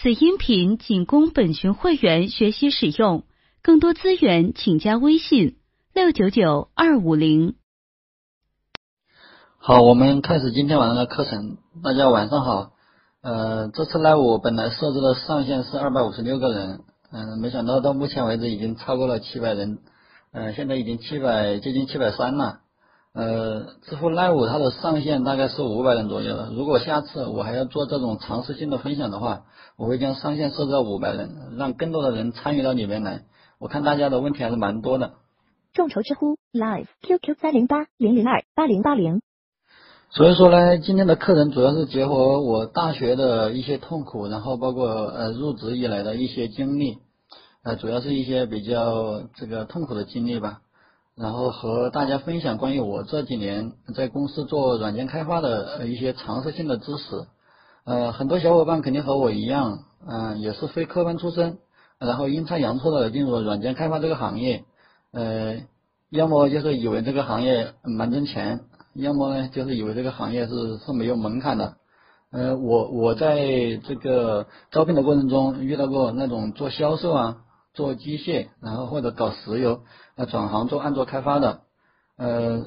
此音频仅供本群会员学习使用，更多资源请加微信六九九二五零。好，我们开始今天晚上的课程。大家晚上好。呃，这次 live 本来设置的上限是二百五十六个人，嗯，没想到到目前为止已经超过了七百人，呃，现在已经七百接近七百三了。呃，知乎 live 它的上限大概是五百人左右的。如果下次我还要做这种尝试性的分享的话，我会将上限设置到五百人，让更多的人参与到里面来。我看大家的问题还是蛮多的。众筹知乎 live QQ 三零八零零二八零八零。所以说呢，今天的课程主要是结合我大学的一些痛苦，然后包括呃入职以来的一些经历，呃，主要是一些比较这个痛苦的经历吧。然后和大家分享关于我这几年在公司做软件开发的一些常识性的知识。呃，很多小伙伴肯定和我一样，嗯，也是非科班出身，然后阴差阳错的进入了软件开发这个行业。呃，要么就是以为这个行业蛮挣钱，要么呢就是以为这个行业是是没有门槛的。呃，我我在这个招聘的过程中遇到过那种做销售啊。做机械，然后或者搞石油，呃，转行做安卓开发的，呃，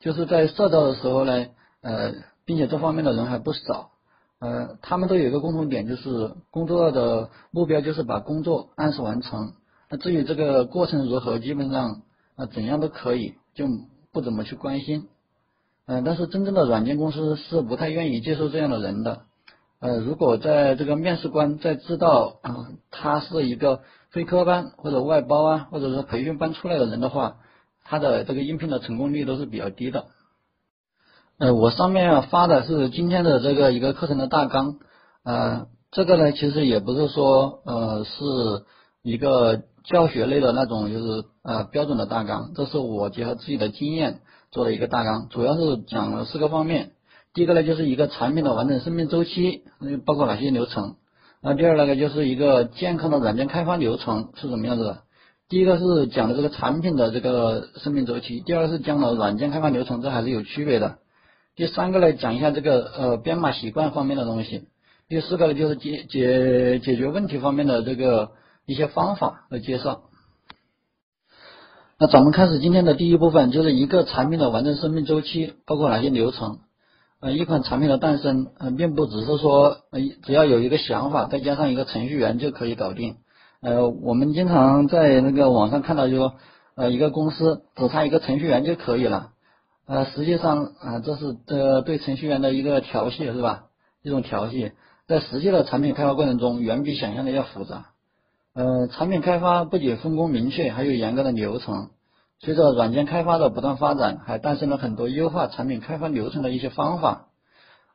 就是在社招的时候呢，呃，并且这方面的人还不少，呃，他们都有一个共同点，就是工作的目标就是把工作按时完成，那至于这个过程如何，基本上啊怎样都可以，就不怎么去关心，嗯，但是真正的软件公司是不太愿意接受这样的人的。呃，如果在这个面试官在知道啊，他是一个非科班或者外包啊，或者说培训班出来的人的话，他的这个应聘的成功率都是比较低的。呃，我上面发的是今天的这个一个课程的大纲，呃，这个呢其实也不是说呃是一个教学类的那种就是呃标准的大纲，这是我结合自己的经验做的一个大纲，主要是讲了四个方面。第一个呢，就是一个产品的完整生命周期，包括哪些流程？那第二那个就是一个健康的软件开发流程是什么样子的？第一个是讲的这个产品的这个生命周期，第二个是讲了软件开发流程，这还是有区别的。第三个呢，讲一下这个呃编码习惯方面的东西。第四个呢，就是解解解决问题方面的这个一些方法和介绍。那咱们开始今天的第一部分，就是一个产品的完整生命周期包括哪些流程？呃，一款产品的诞生，呃，并不只是说，呃，只要有一个想法，再加上一个程序员就可以搞定。呃，我们经常在那个网上看到，就说，呃，一个公司只差一个程序员就可以了。呃，实际上，啊，这是这对程序员的一个调戏，是吧？一种调戏，在实际的产品开发过程中，远比想象的要复杂。呃，产品开发不仅分工明确，还有严格的流程。随着软件开发的不断发展，还诞生了很多优化产品开发流程的一些方法。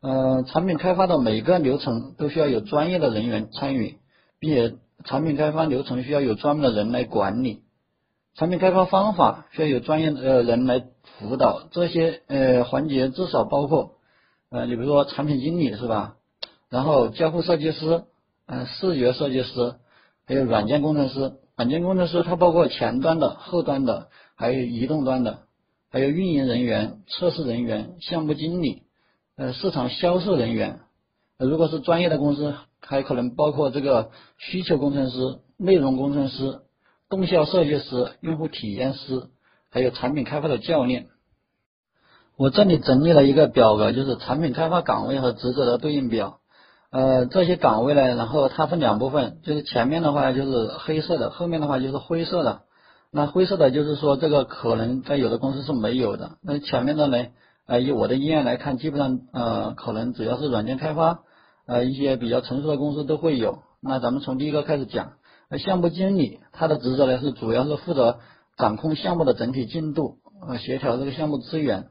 呃，产品开发的每个流程都需要有专业的人员参与，并且产品开发流程需要有专门的人来管理。产品开发方法需要有专业的人来辅导。这些呃环节至少包括呃，你比如说产品经理是吧？然后交互设计师，嗯，视觉设计师，还有软件工程师。软件工程师它包括前端的、后端的。还有移动端的，还有运营人员、测试人员、项目经理，呃，市场销售人员。如果是专业的公司，还可能包括这个需求工程师、内容工程师、动效设计师、用户体验师，还有产品开发的教练。我这里整理了一个表格，就是产品开发岗位和职责的对应表。呃，这些岗位呢，然后它分两部分，就是前面的话就是黑色的，后面的话就是灰色的。那灰色的就是说，这个可能在有的公司是没有的。那前面的呢？呃，以我的经验来看，基本上呃，可能只要是软件开发，呃，一些比较成熟的公司都会有。那咱们从第一个开始讲。那项目经理他的职责呢是主要是负责掌控项目的整体进度，呃，协调这个项目资源。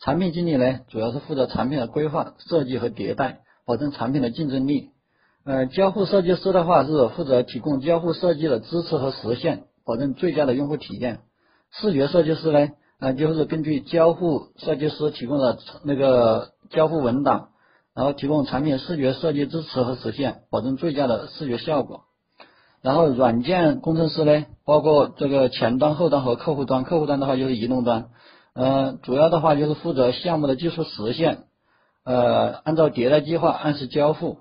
产品经理呢主要是负责产品的规划、设计和迭代，保证产品的竞争力。呃，交互设计师的话是负责提供交互设计的支持和实现。保证最佳的用户体验。视觉设计师呢，啊，就是根据交互设计师提供的那个交互文档，然后提供产品视觉设计支持和实现，保证最佳的视觉效果。然后软件工程师呢，包括这个前端、后端和客户端。客户端的话就是移动端，呃，主要的话就是负责项目的技术实现，呃，按照迭代计划按时交付。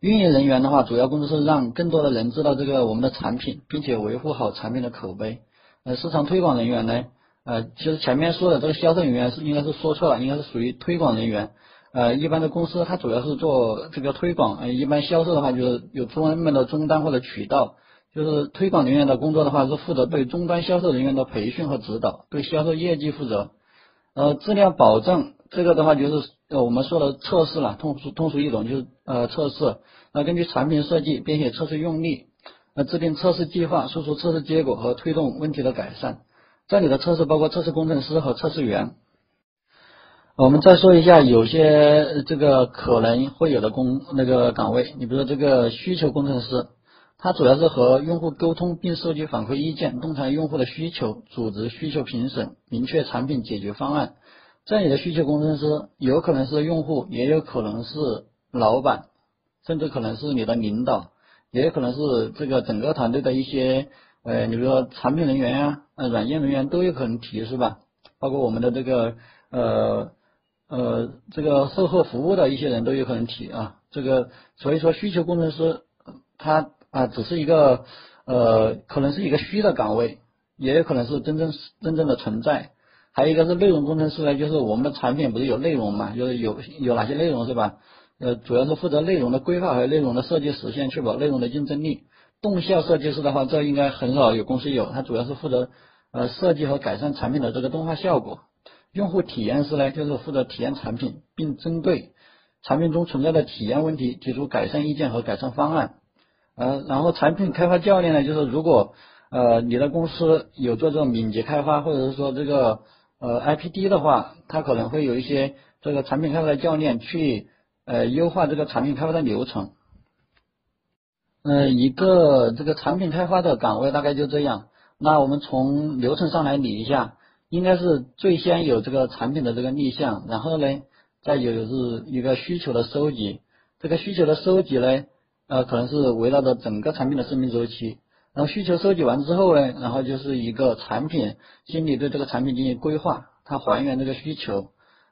运营人员的话，主要工作是让更多的人知道这个我们的产品，并且维护好产品的口碑。呃，市场推广人员呢，呃，其实前面说的这个销售人员是应该是说错了，应该是属于推广人员。呃，一般的公司它主要是做这个推广，呃，一般销售的话就是有专门的终端或者渠道。就是推广人员的工作的话，是负责对终端销售人员的培训和指导，对销售业绩负责。呃，质量保证这个的话就是呃我们说的测试了，通俗通俗易懂就是呃测试。那根据产品设计编写测试用例，呃制定测试计划，输出测试结果和推动问题的改善。这里的测试包括测试工程师和测试员。我们再说一下有些这个可能会有的工那个岗位，你比如说这个需求工程师。它主要是和用户沟通，并收集反馈意见，洞察用户的需求，组织需求评审，明确产品解决方案。这里的需求工程师有可能是用户，也有可能是老板，甚至可能是你的领导，也有可能是这个整个团队的一些呃，你比如说产品人员呀，呃，软件人员都有可能提，是吧？包括我们的这个呃呃这个售后服务的一些人都有可能提啊。这个所以说需求工程师他。啊，只是一个呃，可能是一个虚的岗位，也有可能是真正真正的存在。还有一个是内容工程师呢，就是我们的产品不是有内容嘛，就是有有哪些内容是吧？呃，主要是负责内容的规划和内容的设计实现，确保内容的竞争力。动效设计师的话，这应该很少有公司有，他主要是负责呃设计和改善产品的这个动画效果。用户体验师呢，就是负责体验产品，并针对产品中存在的体验问题提出改善意见和改善方案。呃，然后产品开发教练呢，就是如果呃你的公司有做这种敏捷开发，或者是说这个呃 IPD 的话，它可能会有一些这个产品开发的教练去呃优化这个产品开发的流程。呃，一个这个产品开发的岗位大概就这样。那我们从流程上来理一下，应该是最先有这个产品的这个立项，然后呢，再有是一个需求的收集，这个需求的收集呢。呃，可能是围绕着整个产品的生命周期，然后需求收集完之后呢，然后就是一个产品经理对这个产品进行规划，他还原这个需求，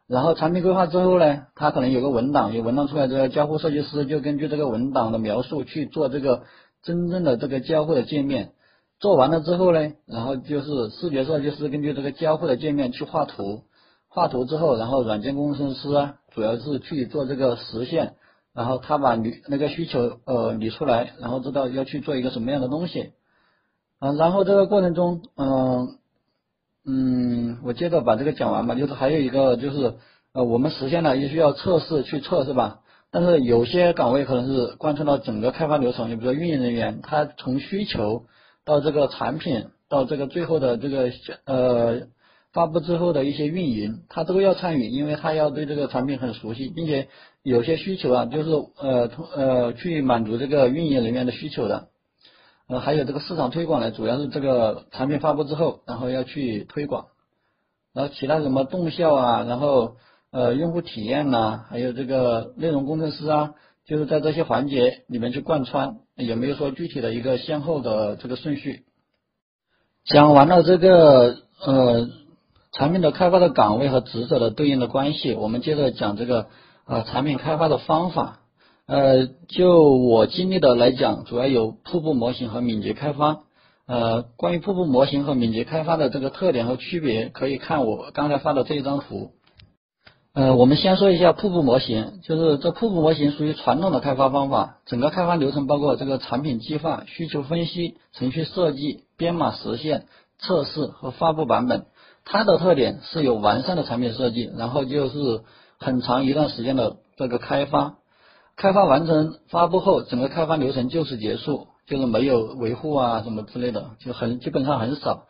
然后产品规划之后呢，他可能有个文档，有文档出来之后，交互设计师就根据这个文档的描述去做这个真正的这个交互的界面，做完了之后呢，然后就是视觉设计师根据这个交互的界面去画图，画图之后，然后软件工程师啊，主要是去做这个实现。然后他把理那个需求呃理出来，然后知道要去做一个什么样的东西，啊，然后这个过程中，嗯嗯，我接着把这个讲完吧，就是还有一个就是呃我们实现了也需要测试去测是吧？但是有些岗位可能是贯穿到整个开发流程，你比如说运营人员，他从需求到这个产品到这个最后的这个呃发布之后的一些运营，他都要参与，因为他要对这个产品很熟悉，并且。有些需求啊，就是呃，呃，去满足这个运营人员的需求的，呃，还有这个市场推广呢，主要是这个产品发布之后，然后要去推广，然后其他什么动效啊，然后呃，用户体验呐，还有这个内容工程师啊，就是在这些环节里面去贯穿，也没有说具体的一个先后的这个顺序。讲完了这个呃，产品的开发的岗位和职责的对应的关系，我们接着讲这个。啊，产品开发的方法，呃，就我经历的来讲，主要有瀑布模型和敏捷开发。呃，关于瀑布模型和敏捷开发的这个特点和区别，可以看我刚才发的这一张图。呃，我们先说一下瀑布模型，就是这瀑布模型属于传统的开发方法，整个开发流程包括这个产品计划、需求分析、程序设计、编码实现、测试和发布版本。它的特点是有完善的产品设计，然后就是。很长一段时间的这个开发，开发完成发布后，整个开发流程就此结束，就是没有维护啊什么之类的，就很基本上很少。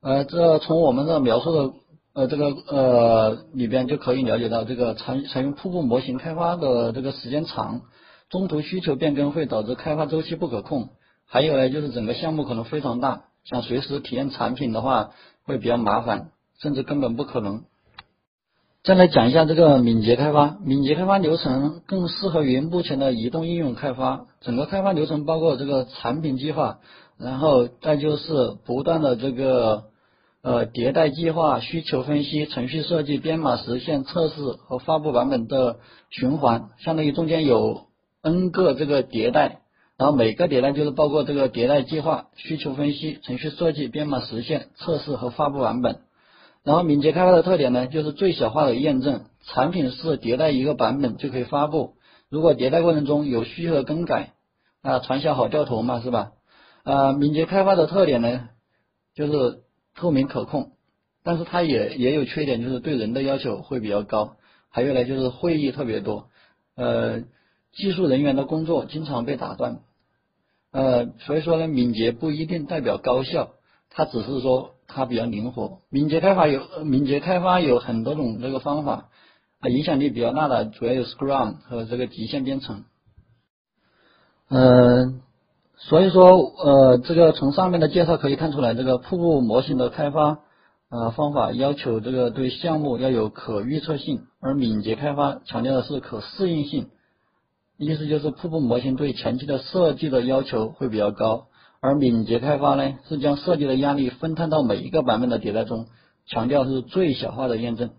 呃，这从我们这描述的呃这个呃里边就可以了解到，这个采采用瀑布模型开发的这个时间长，中途需求变更会导致开发周期不可控，还有呢就是整个项目可能非常大，想随时体验产品的话会比较麻烦，甚至根本不可能。再来讲一下这个敏捷开发，敏捷开发流程更适合于目前的移动应用开发。整个开发流程包括这个产品计划，然后再就是不断的这个呃迭代计划、需求分析、程序设计、编码实现、测试和发布版本的循环，相当于中间有 n 个这个迭代，然后每个迭代就是包括这个迭代计划、需求分析、程序设计、编码实现、测试和发布版本。然后敏捷开发的特点呢，就是最小化的验证，产品是迭代一个版本就可以发布。如果迭代过程中有需求的更改，啊，传销好掉头嘛，是吧？啊，敏捷开发的特点呢，就是透明可控，但是它也也有缺点，就是对人的要求会比较高。还有呢，就是会议特别多，呃，技术人员的工作经常被打断，呃，所以说呢，敏捷不一定代表高效，它只是说它比较灵活。敏捷开发有敏捷开发有很多种这个方法，啊，影响力比较大的主要有 Scrum 和这个极限编程。嗯，所以说呃，这个从上面的介绍可以看出来，这个瀑布模型的开发呃方法要求这个对项目要有可预测性，而敏捷开发强调的是可适应性。意思就是瀑布模型对前期的设计的要求会比较高，而敏捷开发呢是将设计的压力分摊到每一个版本的迭代中，强调是最小化的验证。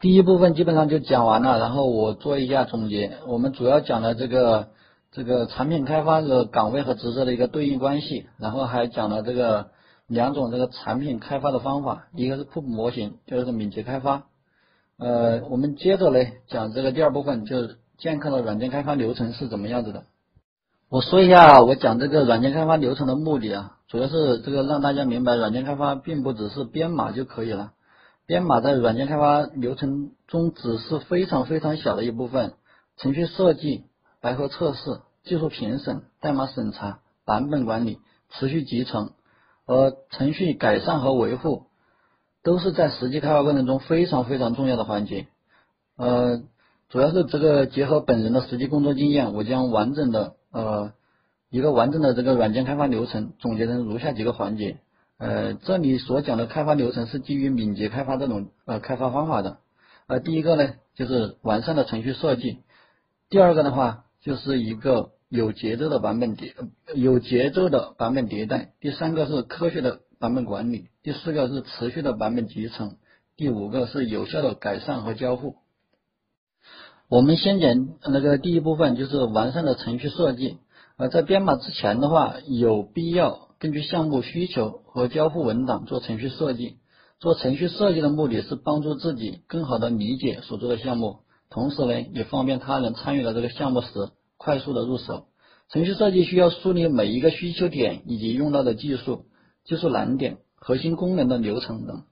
第一部分基本上就讲完了，然后我做一下总结。我们主要讲了这个这个产品开发的岗位和职责的一个对应关系，然后还讲了这个两种这个产品开发的方法，一个是瀑布模型，就是敏捷开发。呃，我们接着呢讲这个第二部分，就是健康的软件开发流程是怎么样子的。我说一下我讲这个软件开发流程的目的啊，主要是这个让大家明白，软件开发并不只是编码就可以了。编码在软件开发流程中只是非常非常小的一部分，程序设计、白盒测试、技术评审、代码审查、版本管理、持续集成和程序改善和维护，都是在实际开发过程中非常非常重要的环节。呃，主要是这个结合本人的实际工作经验，我将完整的呃一个完整的这个软件开发流程总结成如下几个环节。呃，这里所讲的开发流程是基于敏捷开发这种呃开发方法的。呃，第一个呢就是完善的程序设计，第二个的话就是一个有节奏的版本迭有节奏的版本迭代，第三个是科学的版本管理，第四个是持续的版本集成，第五个是有效的改善和交互。我们先讲那个第一部分，就是完善的程序设计。呃，在编码之前的话，有必要。根据项目需求和交付文档做程序设计。做程序设计的目的是帮助自己更好的理解所做的项目，同时呢，也方便他人参与到这个项目时快速的入手。程序设计需要梳理每一个需求点以及用到的技术、技术难点、核心功能的流程等。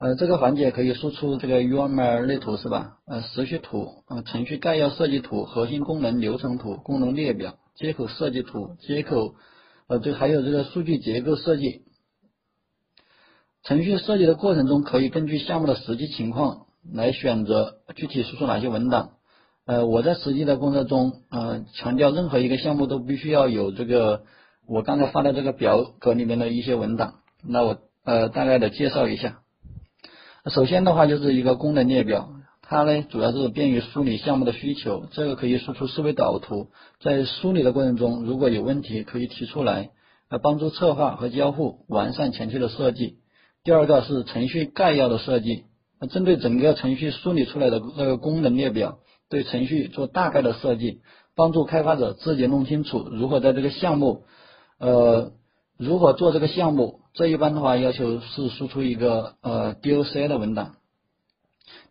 呃，这个环节可以输出这个 UML 类图是吧？呃，时序图、呃，程序概要设计图、核心功能流程图、功能列表、接口设计图、接口。呃，这还有这个数据结构设计，程序设计的过程中，可以根据项目的实际情况来选择具体输出哪些文档。呃，我在实际的工作中，呃，强调任何一个项目都必须要有这个我刚才发的这个表格里面的一些文档。那我呃大概的介绍一下。首先的话就是一个功能列表。它呢，主要是便于梳理项目的需求，这个可以输出思维导图，在梳理的过程中，如果有问题可以提出来，来帮助策划和交付完善前期的设计。第二个是程序概要的设计，那针对整个程序梳理出来的那个功能列表，对程序做大概的设计，帮助开发者自己弄清楚如何在这个项目，呃，如何做这个项目。这一般的话要求是输出一个呃 DOC 的文档。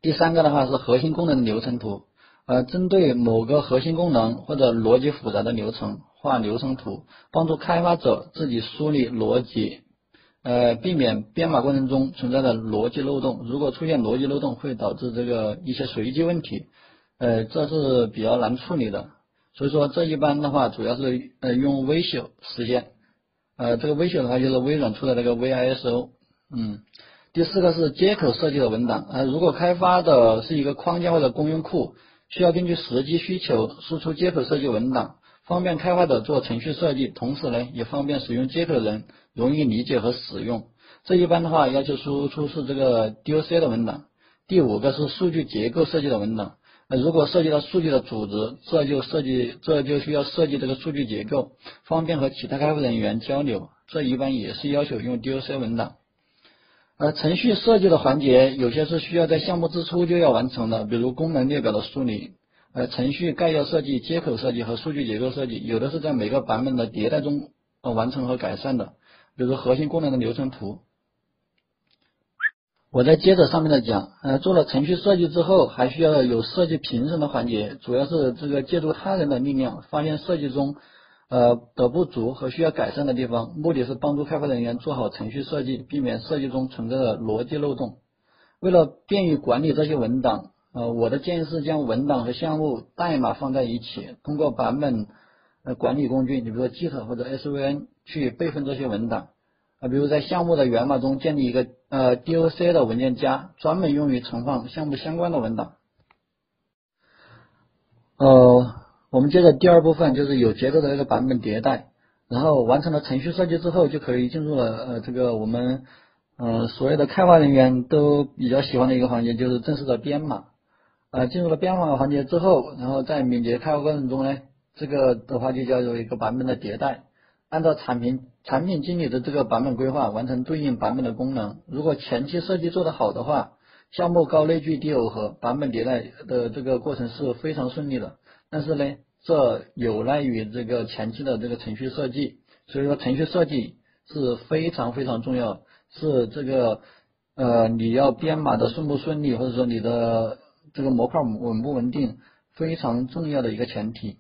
第三个的话是核心功能流程图，呃，针对某个核心功能或者逻辑复杂的流程画流程图，帮助开发者自己梳理逻辑，呃，避免编码过程中存在的逻辑漏洞。如果出现逻辑漏洞，会导致这个一些随机问题，呃，这是比较难处理的。所以说这一般的话主要是呃用 Visio 实现，呃，这个微信的话就是微软出的那个 VISO，嗯。第四个是接口设计的文档，呃，如果开发的是一个框架或者公用库，需要根据实际需求输出接口设计文档，方便开发者做程序设计，同时呢，也方便使用接口人容易理解和使用。这一般的话要求输出是这个 DOC 的文档。第五个是数据结构设计的文档，如果涉及到数据的组织，这就设计这就需要设计这个数据结构，方便和其他开发人员交流，这一般也是要求用 DOC 文档。而，程序设计的环节有些是需要在项目之初就要完成的，比如功能列表的梳理，呃程序概要设计、接口设计和数据结构设计，有的是在每个版本的迭代中呃完成和改善的，比如核心功能的流程图。我再接着上面的讲，呃，做了程序设计之后，还需要有设计评审的环节，主要是这个借助他人的力量，发现设计中呃的不足和需要改善的地方，目的是帮助开发人员做好程序设计，避免设计中存在的逻辑漏洞。为了便于管理这些文档，呃，我的建议是将文档和项目代码放在一起，通过版本呃管理工具，你比如说 Git 或者 SVN 去备份这些文档。啊，比如在项目的源码中建立一个呃 DOC 的文件夹，专门用于存放项目相关的文档。呃，我们接着第二部分就是有节奏的一个版本迭代，然后完成了程序设计之后，就可以进入了呃这个我们呃所有的开发人员都比较喜欢的一个环节，就是正式的编码。呃，进入了编码环节之后，然后在敏捷开发过程中呢，这个的话就叫做一个版本的迭代。按照产品产品经理的这个版本规划，完成对应版本的功能。如果前期设计做得好的话，项目高内聚低耦合，版本迭代的这个过程是非常顺利的。但是呢，这有赖于这个前期的这个程序设计。所以说，程序设计是非常非常重要，是这个呃你要编码的顺不顺利，或者说你的这个模块稳不稳定，非常重要的一个前提。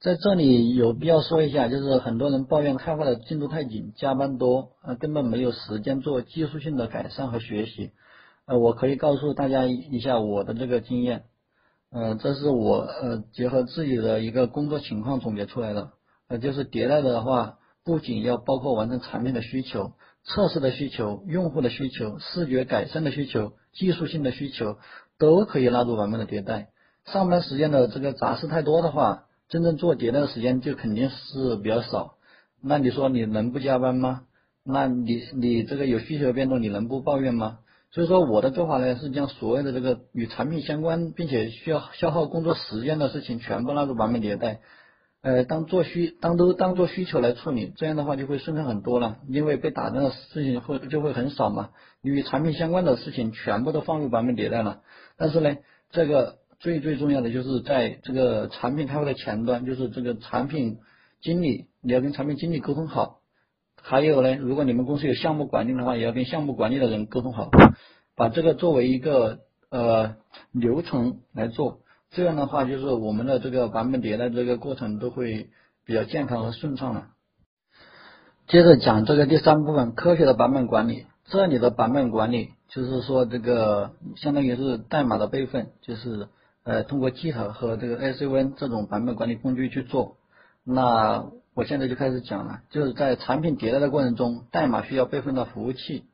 在这里有必要说一下，就是很多人抱怨开发的进度太紧，加班多，呃，根本没有时间做技术性的改善和学习。呃，我可以告诉大家一下我的这个经验，呃，这是我呃结合自己的一个工作情况总结出来的。呃，就是迭代的话，不仅要包括完成产品的需求、测试的需求、用户的需求、视觉改善的需求、技术性的需求，都可以纳入版本的迭代。上班时间的这个杂事太多的话，真正做迭代的时间就肯定是比较少，那你说你能不加班吗？那你你这个有需求变动，你能不抱怨吗？所以说我的做法呢是将所有的这个与产品相关并且需要消耗工作时间的事情全部纳入版本迭代，呃，当做需当都当做需求来处理，这样的话就会顺畅很多了，因为被打断的事情会就会很少嘛，与产品相关的事情全部都放入版本迭代了，但是呢，这个。最最重要的就是在这个产品开发的前端，就是这个产品经理，你要跟产品经理沟通好。还有呢，如果你们公司有项目管理的话，也要跟项目管理的人沟通好，把这个作为一个呃流程来做。这样的话，就是我们的这个版本迭代这个过程都会比较健康和顺畅了。接着讲这个第三部分，科学的版本管理。这里的版本管理就是说，这个相当于是代码的备份，就是。呃，通过 Git 和这个 SVN 这种版本管理工具去做。那我现在就开始讲了，就是在产品迭代的过程中，代码需要备份到服务器，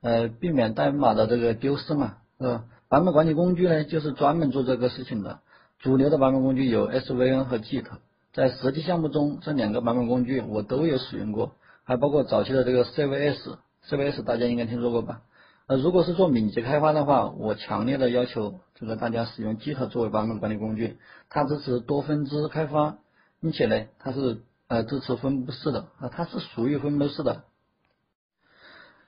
呃，避免代码的这个丢失嘛。是呃，版本管理工具呢，就是专门做这个事情的。主流的版本工具有 SVN 和 Git，在实际项目中，这两个版本工具我都有使用过，还包括早期的这个 CVS，CVS 大家应该听说过吧？呃，如果是做敏捷开发的话，我强烈的要求这个大家使用 Git 作为版本管理工具，它支持多分支开发，并且呢，它是呃支持分布式的啊，它是属于分布式的。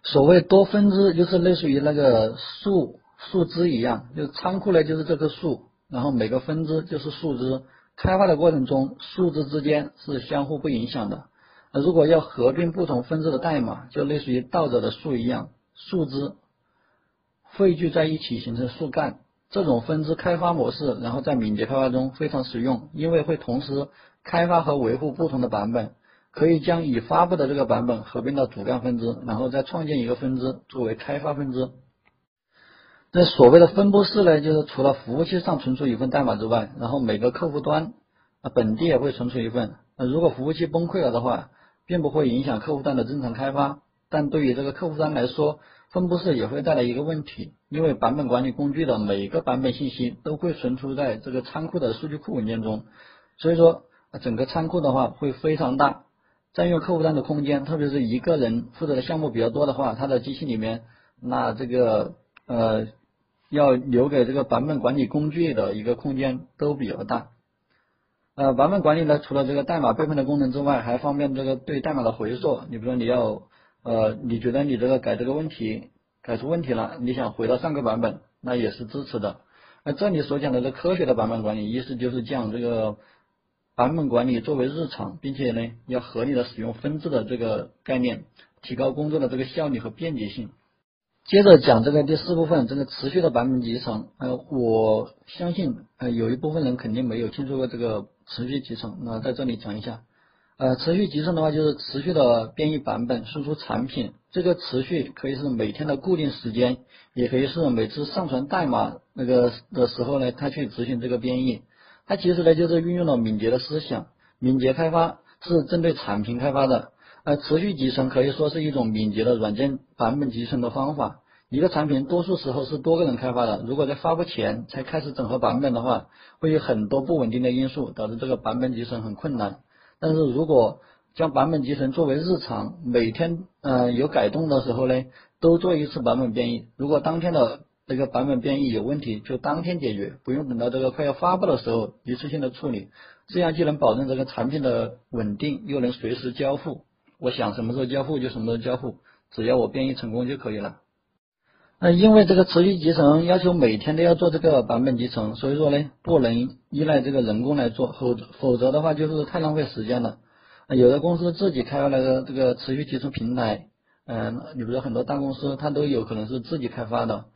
所谓多分支，就是类似于那个树树枝一样，就是仓库呢就是这棵树，然后每个分支就是树枝，开发的过程中树枝之间是相互不影响的。如果要合并不同分支的代码，就类似于倒着的树一样，树枝。汇聚在一起形成树干，这种分支开发模式，然后在敏捷开发中非常实用，因为会同时开发和维护不同的版本，可以将已发布的这个版本合并到主干分支，然后再创建一个分支作为开发分支。那所谓的分布式呢，就是除了服务器上存储一份代码之外，然后每个客户端啊本地也会存储一份。那如果服务器崩溃了的话，并不会影响客户端的正常开发，但对于这个客户端来说，分布式也会带来一个问题，因为版本管理工具的每个版本信息都会存储在这个仓库的数据库文件中，所以说整个仓库的话会非常大，占用客户端的空间，特别是一个人负责的项目比较多的话，他的机器里面那这个呃要留给这个版本管理工具的一个空间都比较大。呃，版本管理呢，除了这个代码备份的功能之外，还方便这个对代码的回溯，你比如说你要。呃，你觉得你这个改这个问题改出问题了，你想回到上个版本，那也是支持的。那这里所讲的这科学的版本管理，意思就是将这个版本管理作为日常，并且呢要合理的使用分支的这个概念，提高工作的这个效率和便捷性。接着讲这个第四部分，这个持续的版本集成。呃，我相信呃有一部分人肯定没有听说过这个持续集成，那在这里讲一下。呃，持续集成的话就是持续的编译版本，输出产品。这个持续可以是每天的固定时间，也可以是每次上传代码那个的时候呢，他去执行这个编译。它其实呢就是运用了敏捷的思想，敏捷开发是针对产品开发的。呃，持续集成可以说是一种敏捷的软件版本集成的方法。一个产品多数时候是多个人开发的，如果在发布前才开始整合版本的话，会有很多不稳定的因素，导致这个版本集成很困难。但是如果将版本集成作为日常，每天呃有改动的时候呢，都做一次版本变异。如果当天的这个版本变异有问题，就当天解决，不用等到这个快要发布的时候一次性的处理。这样既能保证这个产品的稳定，又能随时交付。我想什么时候交付就什么时候交付，只要我变异成功就可以了。那因为这个持续集成要求每天都要做这个版本集成，所以说呢，不能依赖这个人工来做，否否则的话就是太浪费时间了。有的公司自己开发了个这个持续集成平台，嗯，你比如说很多大公司它都有可能是自己开发的，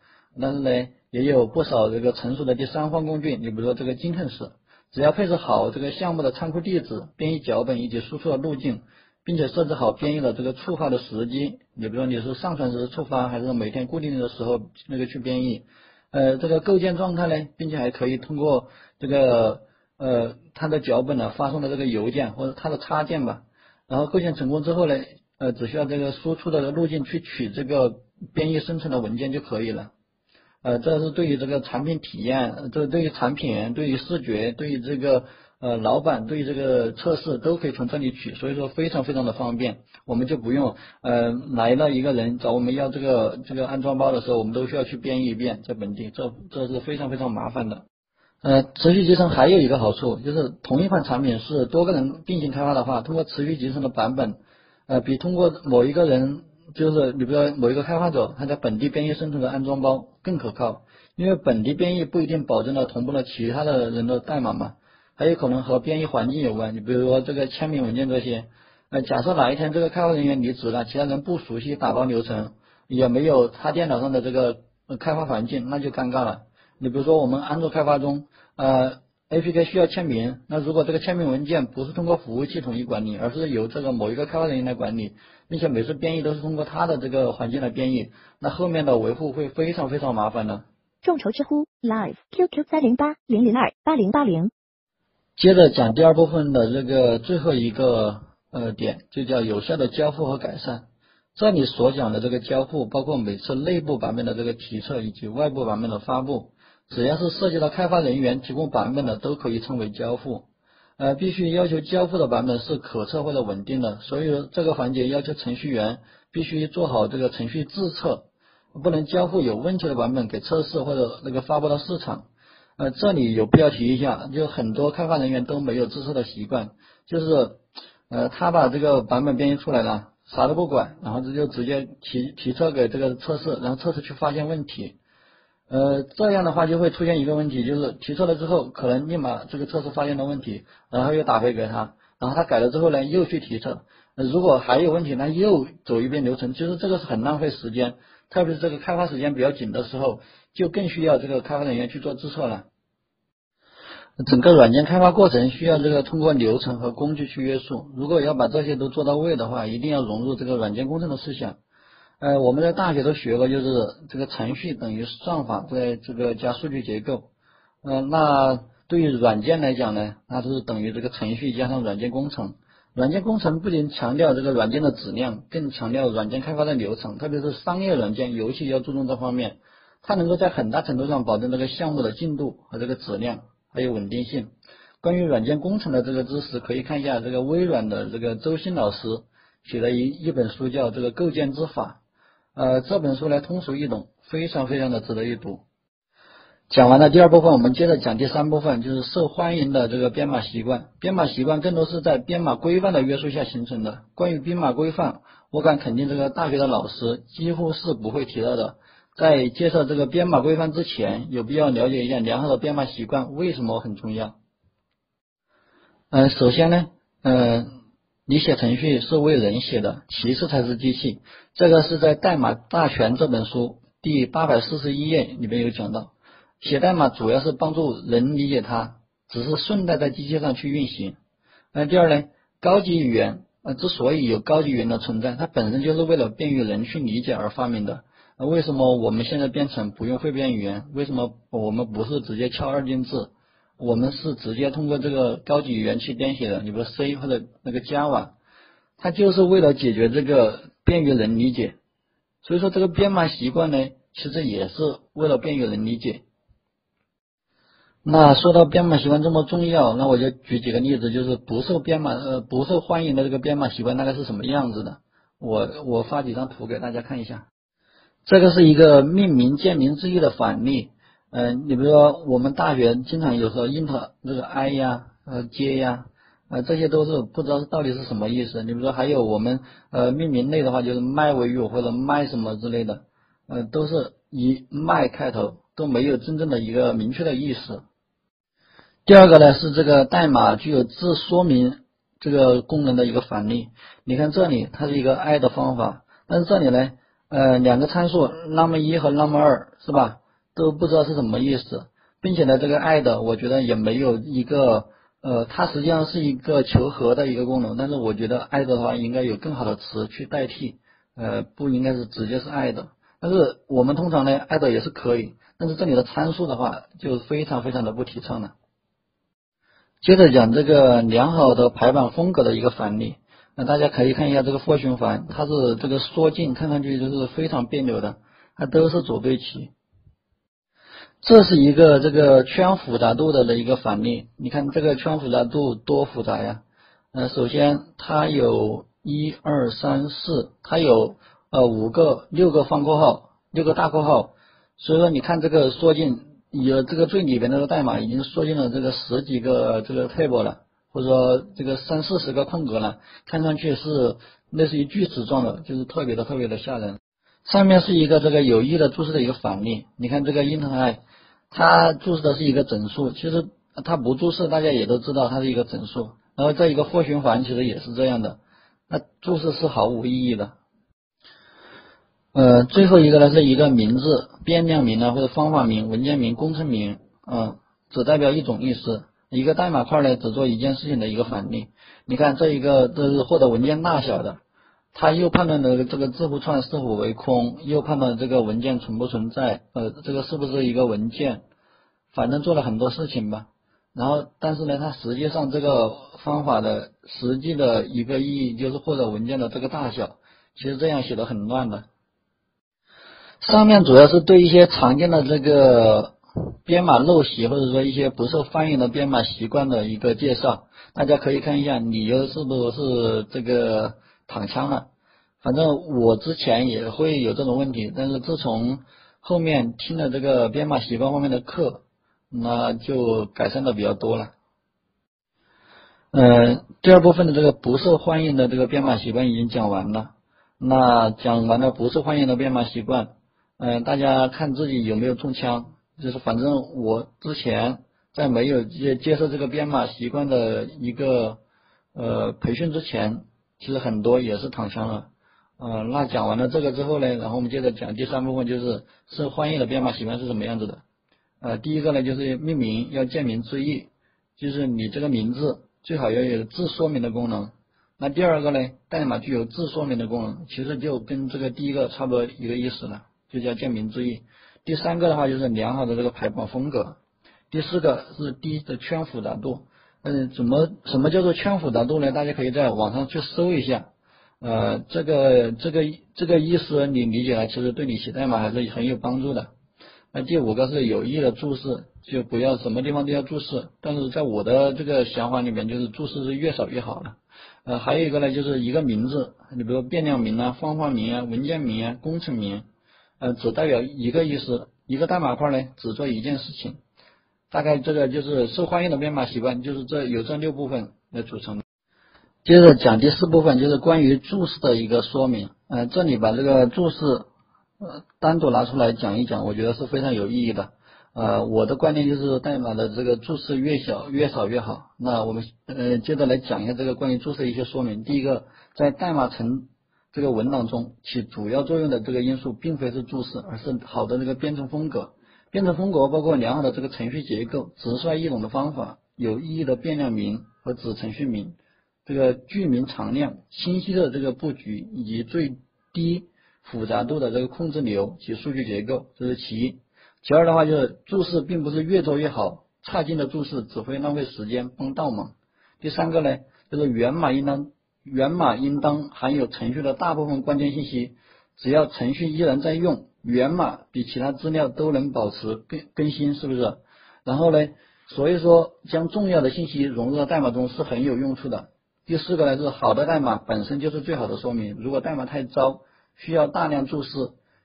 但是呢，也有不少这个成熟的第三方工具，你比如说这个金腾式，只要配置好这个项目的仓库地址、编译脚本以及输出的路径，并且设置好编译的这个触发的时机，你比如说你是上传时触发，还是每天固定的时候那个去编译，呃，这个构建状态呢，并且还可以通过这个。呃，它的脚本呢，发送的这个邮件或者它的插件吧，然后构建成功之后呢，呃，只需要这个输出的路径去取这个编译生成的文件就可以了。呃，这是对于这个产品体验，这对于产品、对于视觉、对于这个呃老板、对这个测试都可以从这里取，所以说非常非常的方便，我们就不用呃来了一个人找我们要这个这个安装包的时候，我们都需要去编译一遍在本地，这这是非常非常麻烦的。呃，持续集成还有一个好处，就是同一款产品是多个人并行开发的话，通过持续集成的版本，呃，比通过某一个人，就是你比如说某一个开发者他在本地编译生成的安装包更可靠，因为本地编译不一定保证了同步了其他的人的代码嘛，还有可能和编译环境有关，你比如说这个签名文件这些，呃，假设哪一天这个开发人员离职了，其他人不熟悉打包流程，也没有他电脑上的这个开发环境，那就尴尬了。你比如说我们安卓开发中，呃，APK 需要签名，那如果这个签名文件不是通过服务器统一管理，而是由这个某一个开发人员来管理，并且每次编译都是通过他的这个环境来编译，那后面的维护会非常非常麻烦的。众筹知乎 Live QQ 三零八零零二八零八零。接着讲第二部分的这个最后一个呃点，就叫有效的交付和改善。这里所讲的这个交付，包括每次内部版本的这个提测以及外部版本的发布。只要是涉及到开发人员提供版本的，都可以称为交付。呃，必须要求交付的版本是可测或者稳定的，所以这个环节要求程序员必须做好这个程序自测，不能交付有问题的版本给测试或者那个发布到市场。呃，这里有必要提一下，就很多开发人员都没有自测的习惯，就是呃他把这个版本编译出来了，啥都不管，然后这就直接提提测给这个测试，然后测试去发现问题。呃，这样的话就会出现一个问题，就是提测了之后，可能立马这个测试发现了问题，然后又打回给他，然后他改了之后呢，又去提测，如果还有问题，那又走一遍流程，其实这个是很浪费时间，特别是这个开发时间比较紧的时候，就更需要这个开发人员去做自测了。整个软件开发过程需要这个通过流程和工具去约束，如果要把这些都做到位的话，一定要融入这个软件工程的思想。呃，我们在大学都学过，就是这个程序等于算法，在这个加数据结构。呃，那对于软件来讲呢，那就是等于这个程序加上软件工程。软件工程不仅强调这个软件的质量，更强调软件开发的流程，特别是商业软件，尤其要注重这方面。它能够在很大程度上保证这个项目的进度和这个质量，还有稳定性。关于软件工程的这个知识，可以看一下这个微软的这个周鑫老师写的一一本书，叫《这个构建之法》。呃，这本书呢通俗易懂，非常非常的值得一读。讲完了第二部分，我们接着讲第三部分，就是受欢迎的这个编码习惯。编码习惯更多是在编码规范的约束下形成的。关于编码规范，我敢肯定，这个大学的老师几乎是不会提到的。在介绍这个编码规范之前，有必要了解一下良好的编码习惯为什么很重要。嗯，首先呢，嗯，你写程序是为人写的，其次才是机器。这个是在《代码大全》这本书第八百四十一页里面有讲到，写代码主要是帮助人理解它，只是顺带在机器上去运行。那第二呢，高级语言呃之所以有高级语言的存在，它本身就是为了便于人去理解而发明的。那为什么我们现在编程不用汇编语言？为什么我们不是直接敲二进制？我们是直接通过这个高级语言去编写的，你比如 C 或者那个 Java，它就是为了解决这个便于人理解。所以说这个编码习惯呢，其实也是为了便于人理解。那说到编码习惯这么重要，那我就举几个例子，就是不受编码呃不受欢迎的这个编码习惯大概是什么样子的？我我发几张图给大家看一下。这个是一个命名键名之意的反例，嗯，你比如说我们大学经常有时候 int 那个 i 呀，呃 j 呀，呃这些都是不知道到底是什么意思。你比如说还有我们呃命名类的话，就是 my 为语或者 my 什么之类的，呃都是以 my 开头，都没有真正的一个明确的意思。第二个呢是这个代码具有自说明这个功能的一个反例，你看这里它是一个 i 的方法，但是这里呢。呃，两个参数 num 一和 num 二是吧？都不知道是什么意思，并且呢，这个 add 我觉得也没有一个呃，它实际上是一个求和的一个功能，但是我觉得 add 的话应该有更好的词去代替，呃，不应该是直接是 add，但是我们通常呢 add 也是可以，但是这里的参数的话就非常非常的不提倡了。接着讲这个良好的排版风格的一个反例。那大家可以看一下这个 for 循环，它是这个缩进，看上去就是非常别扭的，它都是左对齐。这是一个这个圈复杂度的的一个反例，你看这个圈复杂度多复杂呀？呃，首先它有一二三四，它有呃五个、六个方括号，六个大括号，所以说你看这个缩进，有这个最里边那个代码已经缩进了这个十几个这个 table 了。或者说这个三四十个空格呢，看上去是类似于锯齿状的，就是特别的特别的吓人。上面是一个这个有意的注释的一个反例，你看这个 int i，它注释的是一个整数，其实它不注释，大家也都知道它是一个整数。然后这一个 for 循环其实也是这样的，那注释是毫无意义的。呃，最后一个呢是一个名字，变量名呢或者方法名、文件名、工程名，嗯，只代表一种意思。一个代码块呢，只做一件事情的一个反例。你看这一个这是获得文件大小的，它又判断了这个字符串是否为空，又判断这个文件存不存在，呃，这个是不是一个文件，反正做了很多事情吧。然后，但是呢，它实际上这个方法的实际的一个意义就是获得文件的这个大小。其实这样写的很乱的。上面主要是对一些常见的这个。编码陋习或者说一些不受欢迎的编码习惯的一个介绍，大家可以看一下，你又是不是这个躺枪了？反正我之前也会有这种问题，但是自从后面听了这个编码习惯方面的课，那就改善的比较多了。嗯，第二部分的这个不受欢迎的这个编码习惯已经讲完了，那讲完了不受欢迎的编码习惯，嗯，大家看自己有没有中枪。就是反正我之前在没有接接受这个编码习惯的一个呃培训之前，其实很多也是躺枪了。呃，那讲完了这个之后呢，然后我们接着讲第三部分，就是受欢迎的编码习惯是什么样子的。呃，第一个呢就是命名要见名之意，就是你这个名字最好要有自说明的功能。那第二个呢，代码具有自说明的功能，其实就跟这个第一个差不多一个意思了，就叫见名之意。第三个的话就是良好的这个排版风格，第四个是低的圈复杂度。嗯，怎么什么叫做圈复杂度呢？大家可以在网上去搜一下。呃，这个这个这个意思你理解了，其实对你写代码还是很有帮助的。那第五个是有意的注释，就不要什么地方都要注释。但是在我的这个想法里面，就是注释是越少越好的。呃，还有一个呢，就是一个名字，你比如变量名啊、方法名啊、文件名啊、工程名。呃，只代表一个意思，一个代码块呢，只做一件事情。大概这个就是受欢迎的编码习惯，就是这有这六部分来组成。接着讲第四部分，就是关于注释的一个说明。呃，这里把这个注释呃单独拿出来讲一讲，我觉得是非常有意义的。呃，我的观念就是代码的这个注释越小越少越好。那我们呃接着来讲一下这个关于注释一些说明。第一个，在代码层这个文档中起主要作用的这个因素，并非是注释，而是好的这个编程风格。编程风格包括良好的这个程序结构、直率易懂的方法、有意义的变量名和子程序名、这个句名常量、清晰的这个布局以及最低复杂度的这个控制流及数据结构，这是其一。其二的话就是注释并不是越做越好，差劲的注释只会浪费时间帮倒忙。第三个呢，就是源码应当源码应当含有程序的大部分关键信息，只要程序依然在用，源码比其他资料都能保持更更新，是不是？然后呢，所以说将重要的信息融入到代码中是很有用处的。第四个呢是好的代码本身就是最好的说明，如果代码太糟，需要大量注释，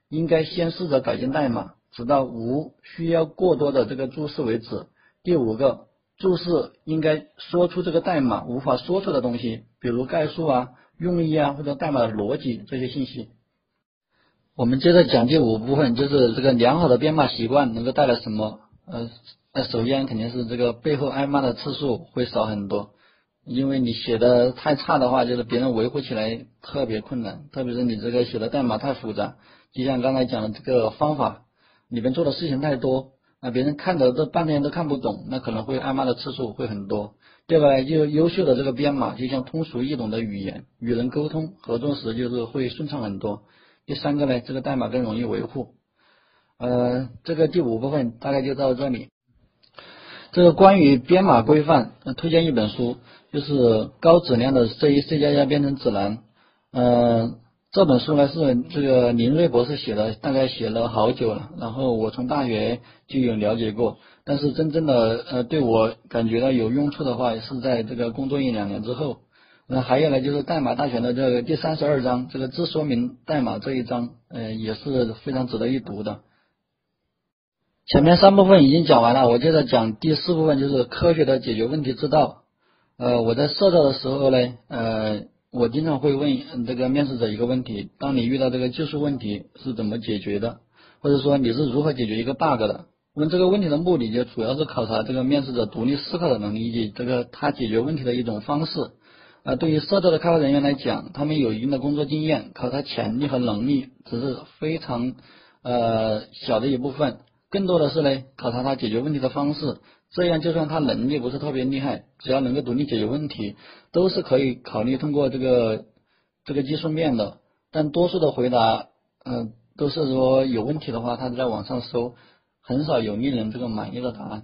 应该先试着改进代码。直到无需要过多的这个注释为止。第五个注释应该说出这个代码无法说出的东西，比如概述啊、用意啊或者代码的逻辑这些信息。我们接着讲第五部分，就是这个良好的编码习惯能够带来什么？呃，那首先肯定是这个背后挨骂的次数会少很多，因为你写的太差的话，就是别人维护起来特别困难，特别是你这个写的代码太复杂，就像刚才讲的这个方法。里面做的事情太多，那别人看的这半天都看不懂，那可能会挨骂的次数会很多。第二个就优秀的这个编码，就像通俗易懂的语言，与人沟通合作时就是会顺畅很多。第三个呢，这个代码更容易维护。呃，这个第五部分大概就到这里。这个关于编码规范，推荐一本书，就是高质量的 C、C 加加编程指南。嗯。这本书呢是这个林瑞博士写的，大概写了好久了。然后我从大学就有了解过，但是真正的呃对我感觉到有用处的话，是在这个工作一两年之后。那还有呢，就是代码大全的这个第三十二章，这个自说明代码这一章，呃也是非常值得一读的。前面三部分已经讲完了，我接着讲第四部分，就是科学的解决问题之道。呃，我在设置的时候呢，呃。我经常会问这个面试者一个问题：当你遇到这个技术问题是怎么解决的？或者说你是如何解决一个 bug 的？问这个问题的目的就主要是考察这个面试者独立思考的能力以及这个他解决问题的一种方式。啊，对于设置的开发人员来讲，他们有一定的工作经验，考察潜力和能力只是非常呃小的一部分，更多的是呢考察他解决问题的方式。这样，就算他能力不是特别厉害，只要能够独立解决问题，都是可以考虑通过这个这个技术面的。但多数的回答，嗯，都是说有问题的话，他在网上搜，很少有令人这个满意的答案。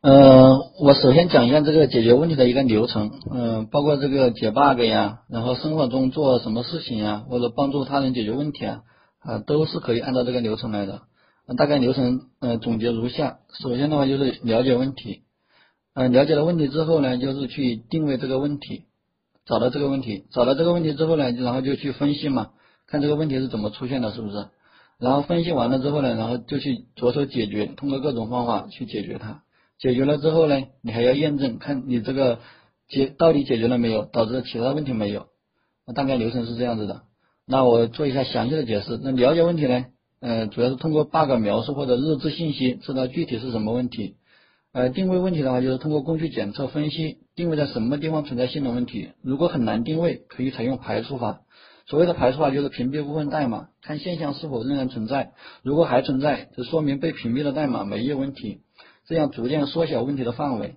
嗯，我首先讲一下这个解决问题的一个流程，嗯，包括这个解 bug 呀，然后生活中做什么事情呀，或者帮助他人解决问题啊，啊，都是可以按照这个流程来的。那大概流程呃总结如下：首先的话就是了解问题，呃了解了问题之后呢，就是去定位这个问题，找到这个问题，找到这个问题之后呢，然后就去分析嘛，看这个问题是怎么出现的，是不是？然后分析完了之后呢，然后就去着手解决，通过各种方法去解决它。解决了之后呢，你还要验证，看你这个解到底解决了没有，导致其他问题没有。大概流程是这样子的。那我做一下详细的解释。那了解问题呢？呃，主要是通过 bug 描述或者日志信息，知道具体是什么问题。呃，定位问题的话，就是通过工具检测分析，定位在什么地方存在性能问题。如果很难定位，可以采用排除法。所谓的排除法，就是屏蔽部分代码，看现象是否仍然存在。如果还存在，就说明被屏蔽的代码没有问题。这样逐渐缩小问题的范围。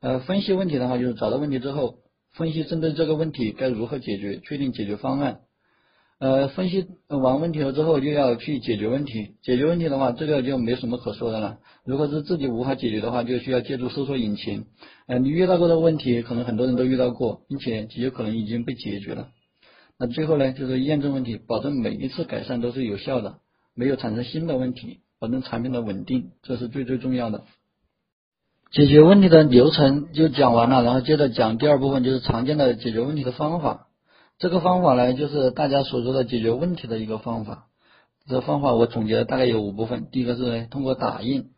呃，分析问题的话，就是找到问题之后，分析针对这个问题该如何解决，确定解决方案。呃，分析完问题了之后，就要去解决问题。解决问题的话，这个就没什么可说的了。如果是自己无法解决的话，就需要借助搜索引擎。呃，你遇到过的问题，可能很多人都遇到过，并且极有可能已经被解决了。那最后呢，就是验证问题，保证每一次改善都是有效的，没有产生新的问题，保证产品的稳定，这是最最重要的。解决问题的流程就讲完了，然后接着讲第二部分，就是常见的解决问题的方法。这个方法呢，就是大家所说的解决问题的一个方法。这方法我总结了大概有五部分：第一个是通过打印，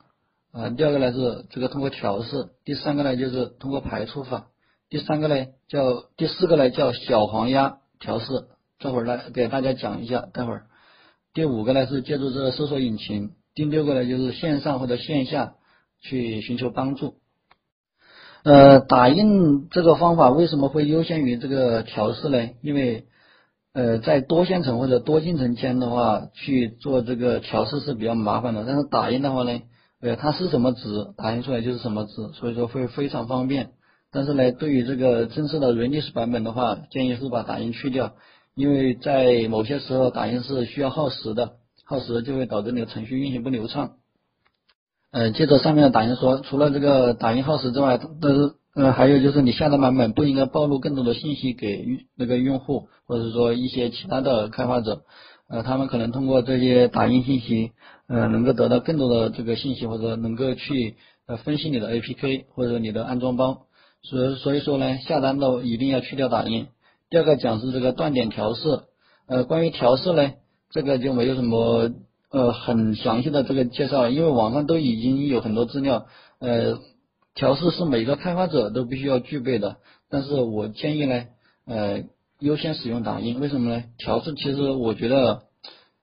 啊，第二个呢是这个通过调试，第三个呢就是通过排除法，第三个呢叫第四个呢叫小黄鸭调试。这会儿来给大家讲一下，待会儿。第五个呢是借助这个搜索引擎，第六个呢就是线上或者线下去寻求帮助。呃，打印这个方法为什么会优先于这个调试呢？因为呃，在多线程或者多进程间的话，去做这个调试是比较麻烦的。但是打印的话呢，呃，它是什么值，打印出来就是什么值，所以说会非常方便。但是呢，对于这个正式的 Redis 版本的话，建议是把打印去掉，因为在某些时候打印是需要耗时的，耗时就会导致你的程序运行不流畅。呃，接着上面的打印说，除了这个打印耗时之外，都是。呃，还有就是你下载版本不应该暴露更多的信息给那个用户，或者说一些其他的开发者，呃，他们可能通过这些打印信息，呃，能够得到更多的这个信息，或者能够去呃分析你的 APK 或者你的安装包，所所以说呢，下单的一定要去掉打印。第二个讲是这个断点调试，呃，关于调试呢，这个就没有什么呃很详细的这个介绍，因为网上都已经有很多资料，呃。调试是每个开发者都必须要具备的，但是我建议呢，呃，优先使用打印，为什么呢？调试其实我觉得，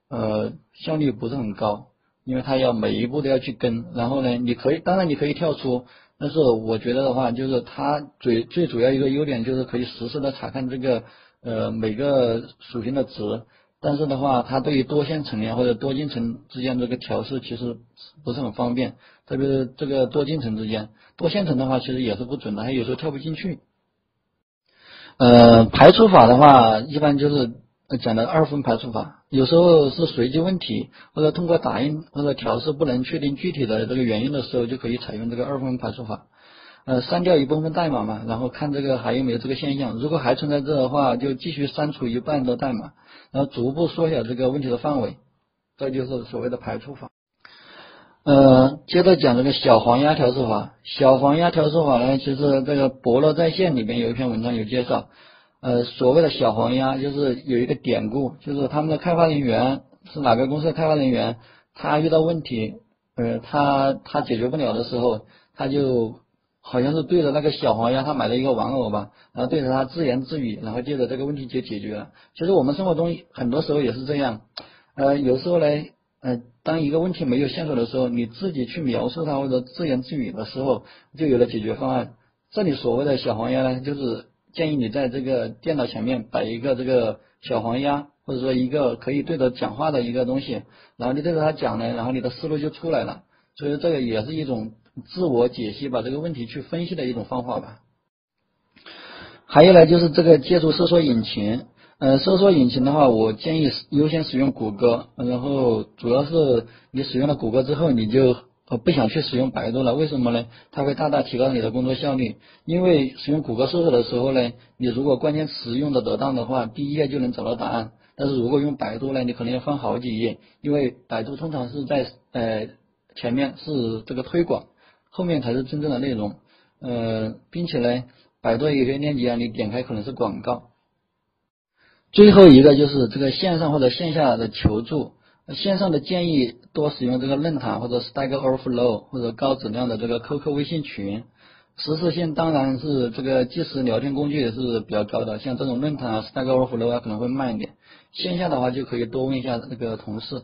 呃，效率不是很高，因为它要每一步都要去跟，然后呢，你可以，当然你可以跳出，但是我觉得的话，就是它最最主要一个优点就是可以实时的查看这个呃每个属性的值。但是的话，它对于多线程呀或者多进程之间这个调试其实不是很方便，特别是这个多进程之间，多线程的话其实也是不准的，还有时候跳不进去。呃，排除法的话，一般就是讲的二分排除法，有时候是随机问题或者通过打印或者调试不能确定具体的这个原因的时候，就可以采用这个二分排除法。呃，删掉一部分代码嘛，然后看这个还有没有这个现象，如果还存在这的话，就继续删除一半的代码，然后逐步缩小这个问题的范围，这就是所谓的排除法。呃，接着讲这个小黄鸭调试法。小黄鸭调试法呢，其实这个伯乐在线里边有一篇文章有介绍。呃，所谓的小黄鸭就是有一个典故，就是他们的开发人员是哪个公司的开发人员，他遇到问题，呃，他他解决不了的时候，他就。好像是对着那个小黄鸭，他买了一个玩偶吧，然后对着它自言自语，然后接着这个问题就解决了。其实我们生活中很多时候也是这样，呃，有时候呢，呃，当一个问题没有线索的时候，你自己去描述它或者自言自语的时候，就有了解决方案。这里所谓的小黄鸭呢，就是建议你在这个电脑前面摆一个这个小黄鸭，或者说一个可以对着讲话的一个东西，然后你对着它讲呢，然后你的思路就出来了。所以这个也是一种。自我解析，把这个问题去分析的一种方法吧。还有呢，就是这个借助搜索引擎，呃，搜索引擎的话，我建议优先使用谷歌。然后主要是你使用了谷歌之后，你就呃不想去使用百度了。为什么呢？它会大大提高你的工作效率。因为使用谷歌搜索的时候呢，你如果关键词用的得当的话，第一页就能找到答案。但是如果用百度呢，你可能要翻好几页，因为百度通常是在呃前面是这个推广。后面才是真正的内容，呃，并且呢，百度有些链接啊，你点开可能是广告。最后一个就是这个线上或者线下的求助，线上的建议多使用这个论坛或者 Stack Overflow 或者高质量的这个 QQ 微信群，实时性当然是这个即时聊天工具也是比较高的，像这种论坛啊 Stack Overflow 啊可能会慢一点。线下的话就可以多问一下那个同事。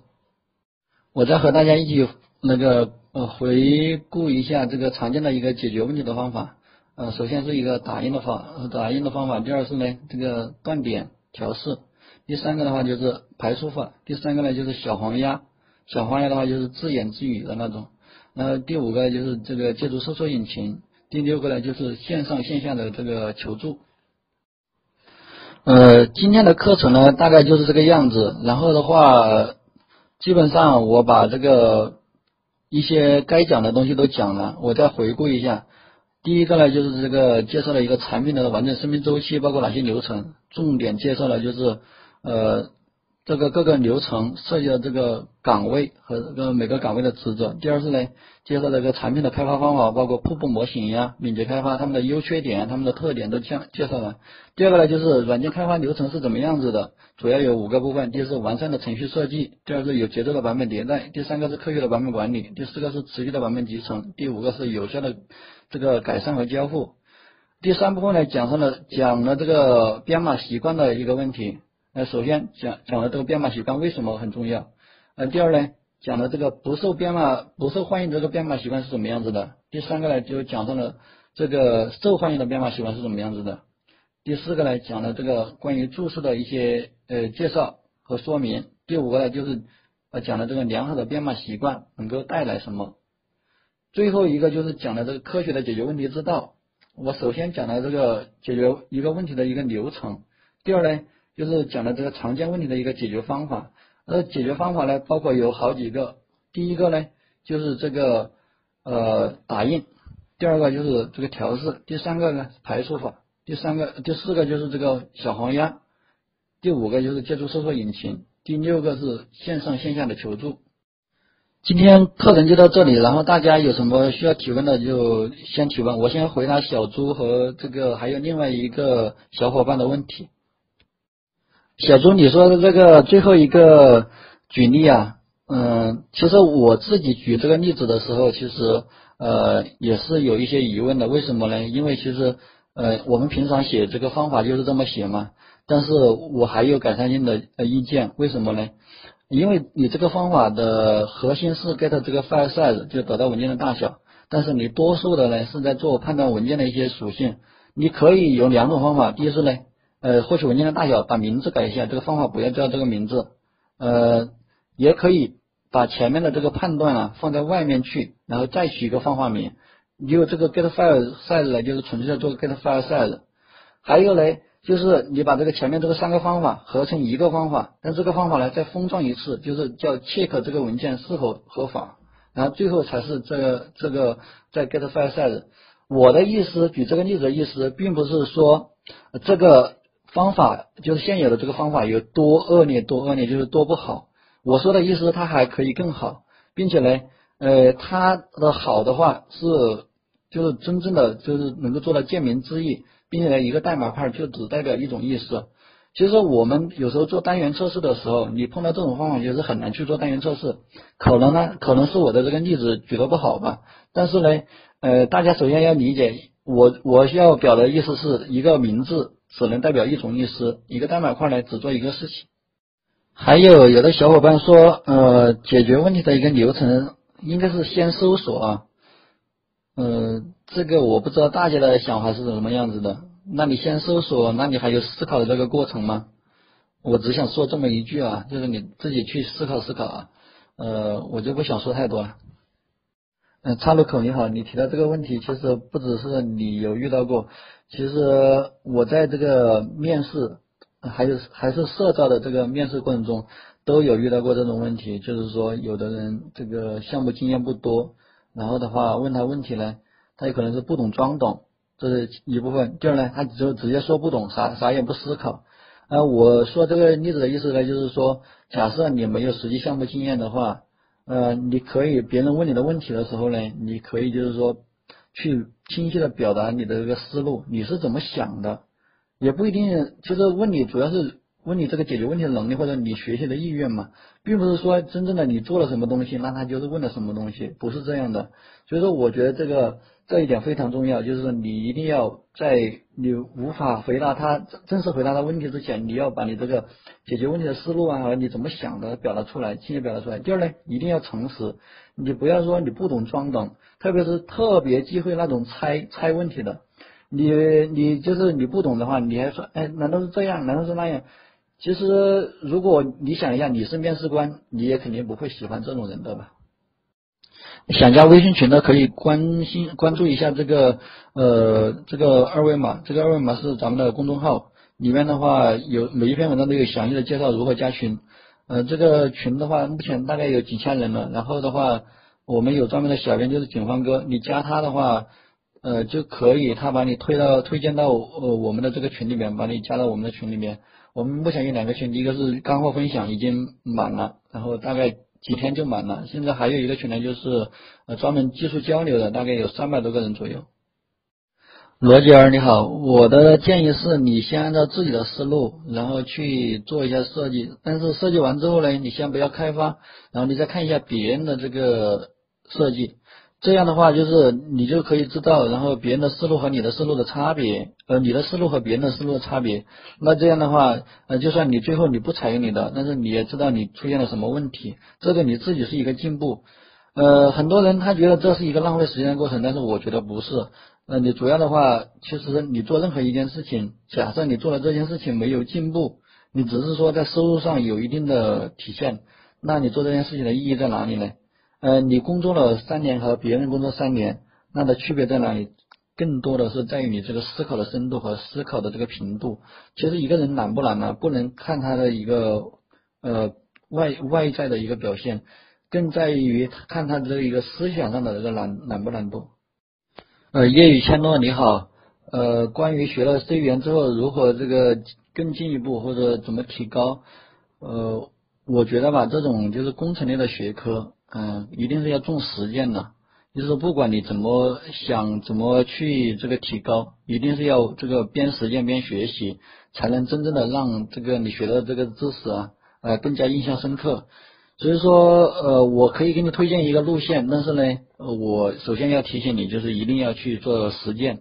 我再和大家一起那个。呃，回顾一下这个常见的一个解决问题的方法。呃，首先是一个打印的方打印的方法。第二是呢，这个断点调试。第三个的话就是排除法。第三个呢就是小黄鸭。小黄鸭的话就是自言自语的那种。呃，第五个就是这个借助搜索引擎。第六个呢就是线上线下的这个求助。呃，今天的课程呢大概就是这个样子。然后的话，基本上我把这个。一些该讲的东西都讲了，我再回顾一下。第一个呢，就是这个介绍了一个产品的完整生命周期，包括哪些流程，重点介绍了就是呃。这个各个流程涉及的这个岗位和这个每个岗位的职责。第二是呢，介绍这个产品的开发方法，包括瀑布模型呀、敏捷开发，他们的优缺点、他们的特点都介介绍了。第二个呢，就是软件开发流程是怎么样子的，主要有五个部分：第一是完善的程序设计；第二是有节奏的版本迭代；第三个是科学的版本管理；第四个是持续的版本集成；第五个是有效的这个改善和交付。第三部分呢，讲上了讲了这个编码习惯的一个问题。那，首先讲讲了这个编码习惯为什么很重要，呃，第二呢，讲了这个不受编码不受欢迎这个编码习惯是什么样子的，第三个呢就讲到了这个受欢迎的编码习惯是什么样子的，第四个呢讲了这个关于注释的一些呃介绍和说明，第五个呢就是呃讲了这个良好的编码习惯能够带来什么，最后一个就是讲了这个科学的解决问题之道。我首先讲了这个解决一个问题的一个流程，第二呢就是讲的这个常见问题的一个解决方法。呃，解决方法呢包括有好几个，第一个呢就是这个呃打印，第二个就是这个调试，第三个呢排除法，第三个第四个就是这个小黄鸭，第五个就是借助搜索引擎，第六个是线上线下的求助。今天课程就到这里，然后大家有什么需要提问的就先提问，我先回答小朱和这个还有另外一个小伙伴的问题。小朱，你说的这个最后一个举例啊，嗯，其实我自己举这个例子的时候，其实呃也是有一些疑问的，为什么呢？因为其实呃我们平常写这个方法就是这么写嘛，但是我还有改善性的意见，为什么呢？因为你这个方法的核心是 get 这个 file size 就得到文件的大小，但是你多数的呢是在做判断文件的一些属性。你可以有两种方法，第一是呢，呃，获取文件的大小，把名字改一下，这个方法不要叫这个名字，呃，也可以把前面的这个判断啊放在外面去，然后再取一个方法名。你有这个 get file size 呢，就是纯粹的做 get file size。还有呢。就是你把这个前面这个三个方法合成一个方法，但这个方法呢再封装一次，就是叫 check 这个文件是否合法，然后最后才是这个这个在 get file size。我的意思，举这个例子的意思，并不是说这个方法就是现有的这个方法有多恶劣多恶劣，就是多不好。我说的意思，它还可以更好，并且呢，呃，它的好的话是就是真正的就是能够做到见名知义。并且呢，一个代码块就只代表一种意思。其实我们有时候做单元测试的时候，你碰到这种方法就是很难去做单元测试。可能呢，可能是我的这个例子举得不好吧。但是呢，呃，大家首先要理解，我我需要表的意思是一个名字只能代表一种意思，一个代码块呢只做一个事情。还有有的小伙伴说，呃，解决问题的一个流程应该是先搜索啊。嗯，这个我不知道大家的想法是什么样子的。那你先搜索，那你还有思考的这个过程吗？我只想说这么一句啊，就是你自己去思考思考啊。呃，我就不想说太多了。嗯，岔路口你好，你提到这个问题，其实不只是你有遇到过，其实我在这个面试，还有还是社招的这个面试过程中，都有遇到过这种问题，就是说有的人这个项目经验不多。然后的话，问他问题呢，他有可能是不懂装懂，这是一部分。第二呢，他就直接说不懂，啥啥也不思考。啊，我说这个例子的意思呢，就是说，假设你没有实际项目经验的话，呃，你可以别人问你的问题的时候呢，你可以就是说，去清晰的表达你的这个思路，你是怎么想的，也不一定，其实问你主要是。问你这个解决问题的能力或者你学习的意愿嘛，并不是说真正的你做了什么东西，那他就是问了什么东西，不是这样的。所以说，我觉得这个这一点非常重要，就是说你一定要在你无法回答他正式回答他问题之前，你要把你这个解决问题的思路啊和你怎么想的表达出来，清晰表达出来。第二呢，一定要诚实，你不要说你不懂装懂，特别是特别忌讳那种猜猜问题的。你你就是你不懂的话，你还说哎，难道是这样？难道是那样？其实，如果你想一下，你是面试官，你也肯定不会喜欢这种人的吧？想加微信群的可以关心关注一下这个呃这个二维码，这个二维码是咱们的公众号，里面的话有每一篇文章都有详细的介绍如何加群。呃，这个群的话，目前大概有几千人了。然后的话，我们有专门的小编，就是景方哥，你加他的话，呃就可以，他把你推到推荐到呃我们的这个群里面，把你加到我们的群里面。我们目前有两个群，一个是干货分享已经满了，然后大概几天就满了。现在还有一个群呢，就是呃专门技术交流的，大概有三百多个人左右。罗杰儿你好，我的建议是你先按照自己的思路，然后去做一下设计。但是设计完之后呢，你先不要开发，然后你再看一下别人的这个设计。这样的话，就是你就可以知道，然后别人的思路和你的思路的差别，呃，你的思路和别人的思路的差别。那这样的话，呃，就算你最后你不采用你的，但是你也知道你出现了什么问题，这个你自己是一个进步。呃，很多人他觉得这是一个浪费时间的过程，但是我觉得不是。呃，你主要的话，其实你做任何一件事情，假设你做了这件事情没有进步，你只是说在收入上有一定的体现，那你做这件事情的意义在哪里呢？呃，你工作了三年和别人工作三年，那的区别在哪里？更多的是在于你这个思考的深度和思考的这个频度。其实一个人懒不懒呢？不能看他的一个呃外外在的一个表现，更在于看他这一个思想上的这个懒懒不懒惰。呃，夜雨千诺你好，呃，关于学了 C 语言之后如何这个更进一步或者怎么提高？呃，我觉得吧，这种就是工程类的学科。嗯，一定是要重实践的，就是不管你怎么想，怎么去这个提高，一定是要这个边实践边学习，才能真正的让这个你学的这个知识啊，呃，更加印象深刻。所以说，呃，我可以给你推荐一个路线，但是呢，我首先要提醒你，就是一定要去做实践。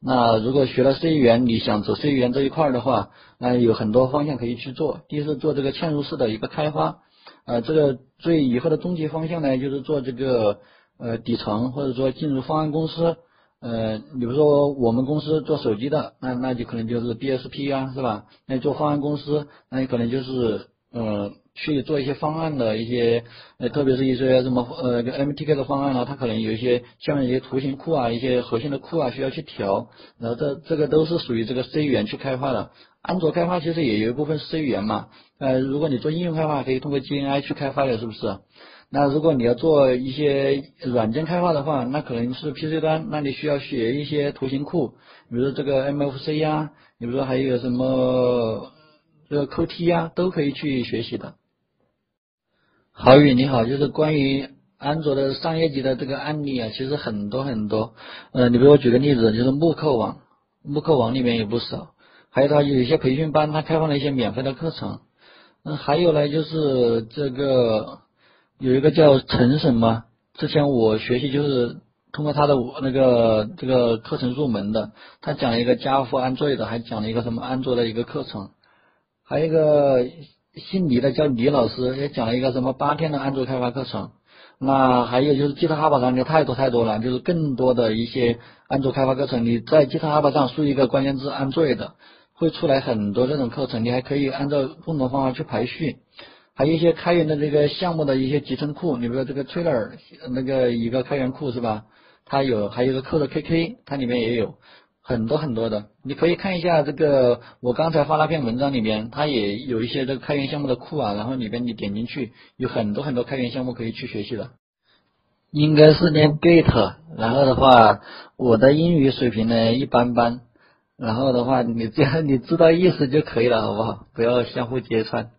那如果学了 C 语言，你想走 C 语言这一块的话，那有很多方向可以去做。第一是做这个嵌入式的一个开发。呃，这个最以后的终极方向呢，就是做这个呃底层，或者说进入方案公司。呃，比如说我们公司做手机的，那那就可能就是 DSP 啊，是吧？那做方案公司，那你可能就是呃去做一些方案的一些，呃，特别是一些什么呃 MTK 的方案啊，它可能有一些像一些图形库啊，一些核心的库啊需要去调，然后这这个都是属于这个 C 语言去开发的。安卓开发其实也有一部分 C 语言嘛。呃，如果你做应用开发，可以通过 GNI 去开发的，是不是？那如果你要做一些软件开发的话，那可能是 PC 端，那你需要学一些图形库，比如说这个 MFC 呀，你比如说还有什么这个 QT 呀，都可以去学习的。郝宇你好，就是关于安卓的商业级的这个案例啊，其实很多很多。呃，你给我举个例子，就是慕课网，慕课网里面有不少，还有他有一些培训班，他开放了一些免费的课程。嗯，还有呢，就是这个有一个叫陈什么，之前我学习就是通过他的那个这个课程入门的，他讲了一个加夫安卓的，还讲了一个什么安卓的一个课程，还有一个姓李的叫李老师，也讲了一个什么八天的安卓开发课程。那还有就是吉他哈巴上就太多太多了，就是更多的一些安卓开发课程，你在吉他哈巴上输一个关键字安卓的。会出来很多这种课程，你还可以按照不同的方法去排序，还有一些开源的这个项目的一些集成库，你比如说这个 Trailer 那个一个开源库是吧？它有，还有一个 Code KK，它里面也有很多很多的，你可以看一下这个我刚才发那篇文章里面，它也有一些这个开源项目的库啊，然后里边你点进去，有很多很多开源项目可以去学习的。应该是念 Gate，然后的话，我的英语水平呢一般般。然后的话，你这样你知道意思就可以了，好不好？不要相互揭穿。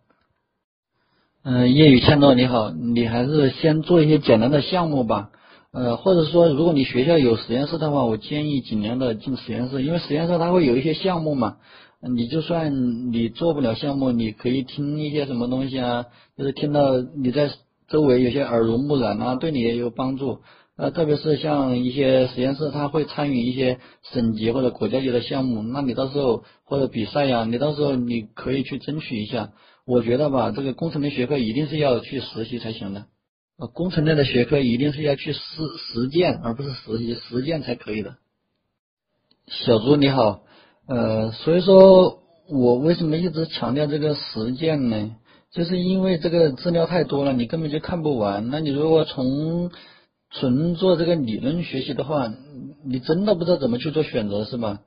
嗯，叶雨倩诺你好，你还是先做一些简单的项目吧。呃，或者说，如果你学校有实验室的话，我建议尽量的进实验室，因为实验室它会有一些项目嘛。你就算你做不了项目，你可以听一些什么东西啊，就是听到你在周围有些耳濡目染啊，对你也有帮助。呃，特别是像一些实验室，他会参与一些省级或者国家级的项目，那你到时候或者比赛呀，你到时候你可以去争取一下。我觉得吧，这个工程类学科一定是要去实习才行的。呃，工程类的学科一定是要去实实践，而不是实习，实践才可以的。小朱你好，呃，所以说我为什么一直强调这个实践呢？就是因为这个资料太多了，你根本就看不完。那你如果从纯做这个理论学习的话，你真的不知道怎么去做选择是吧？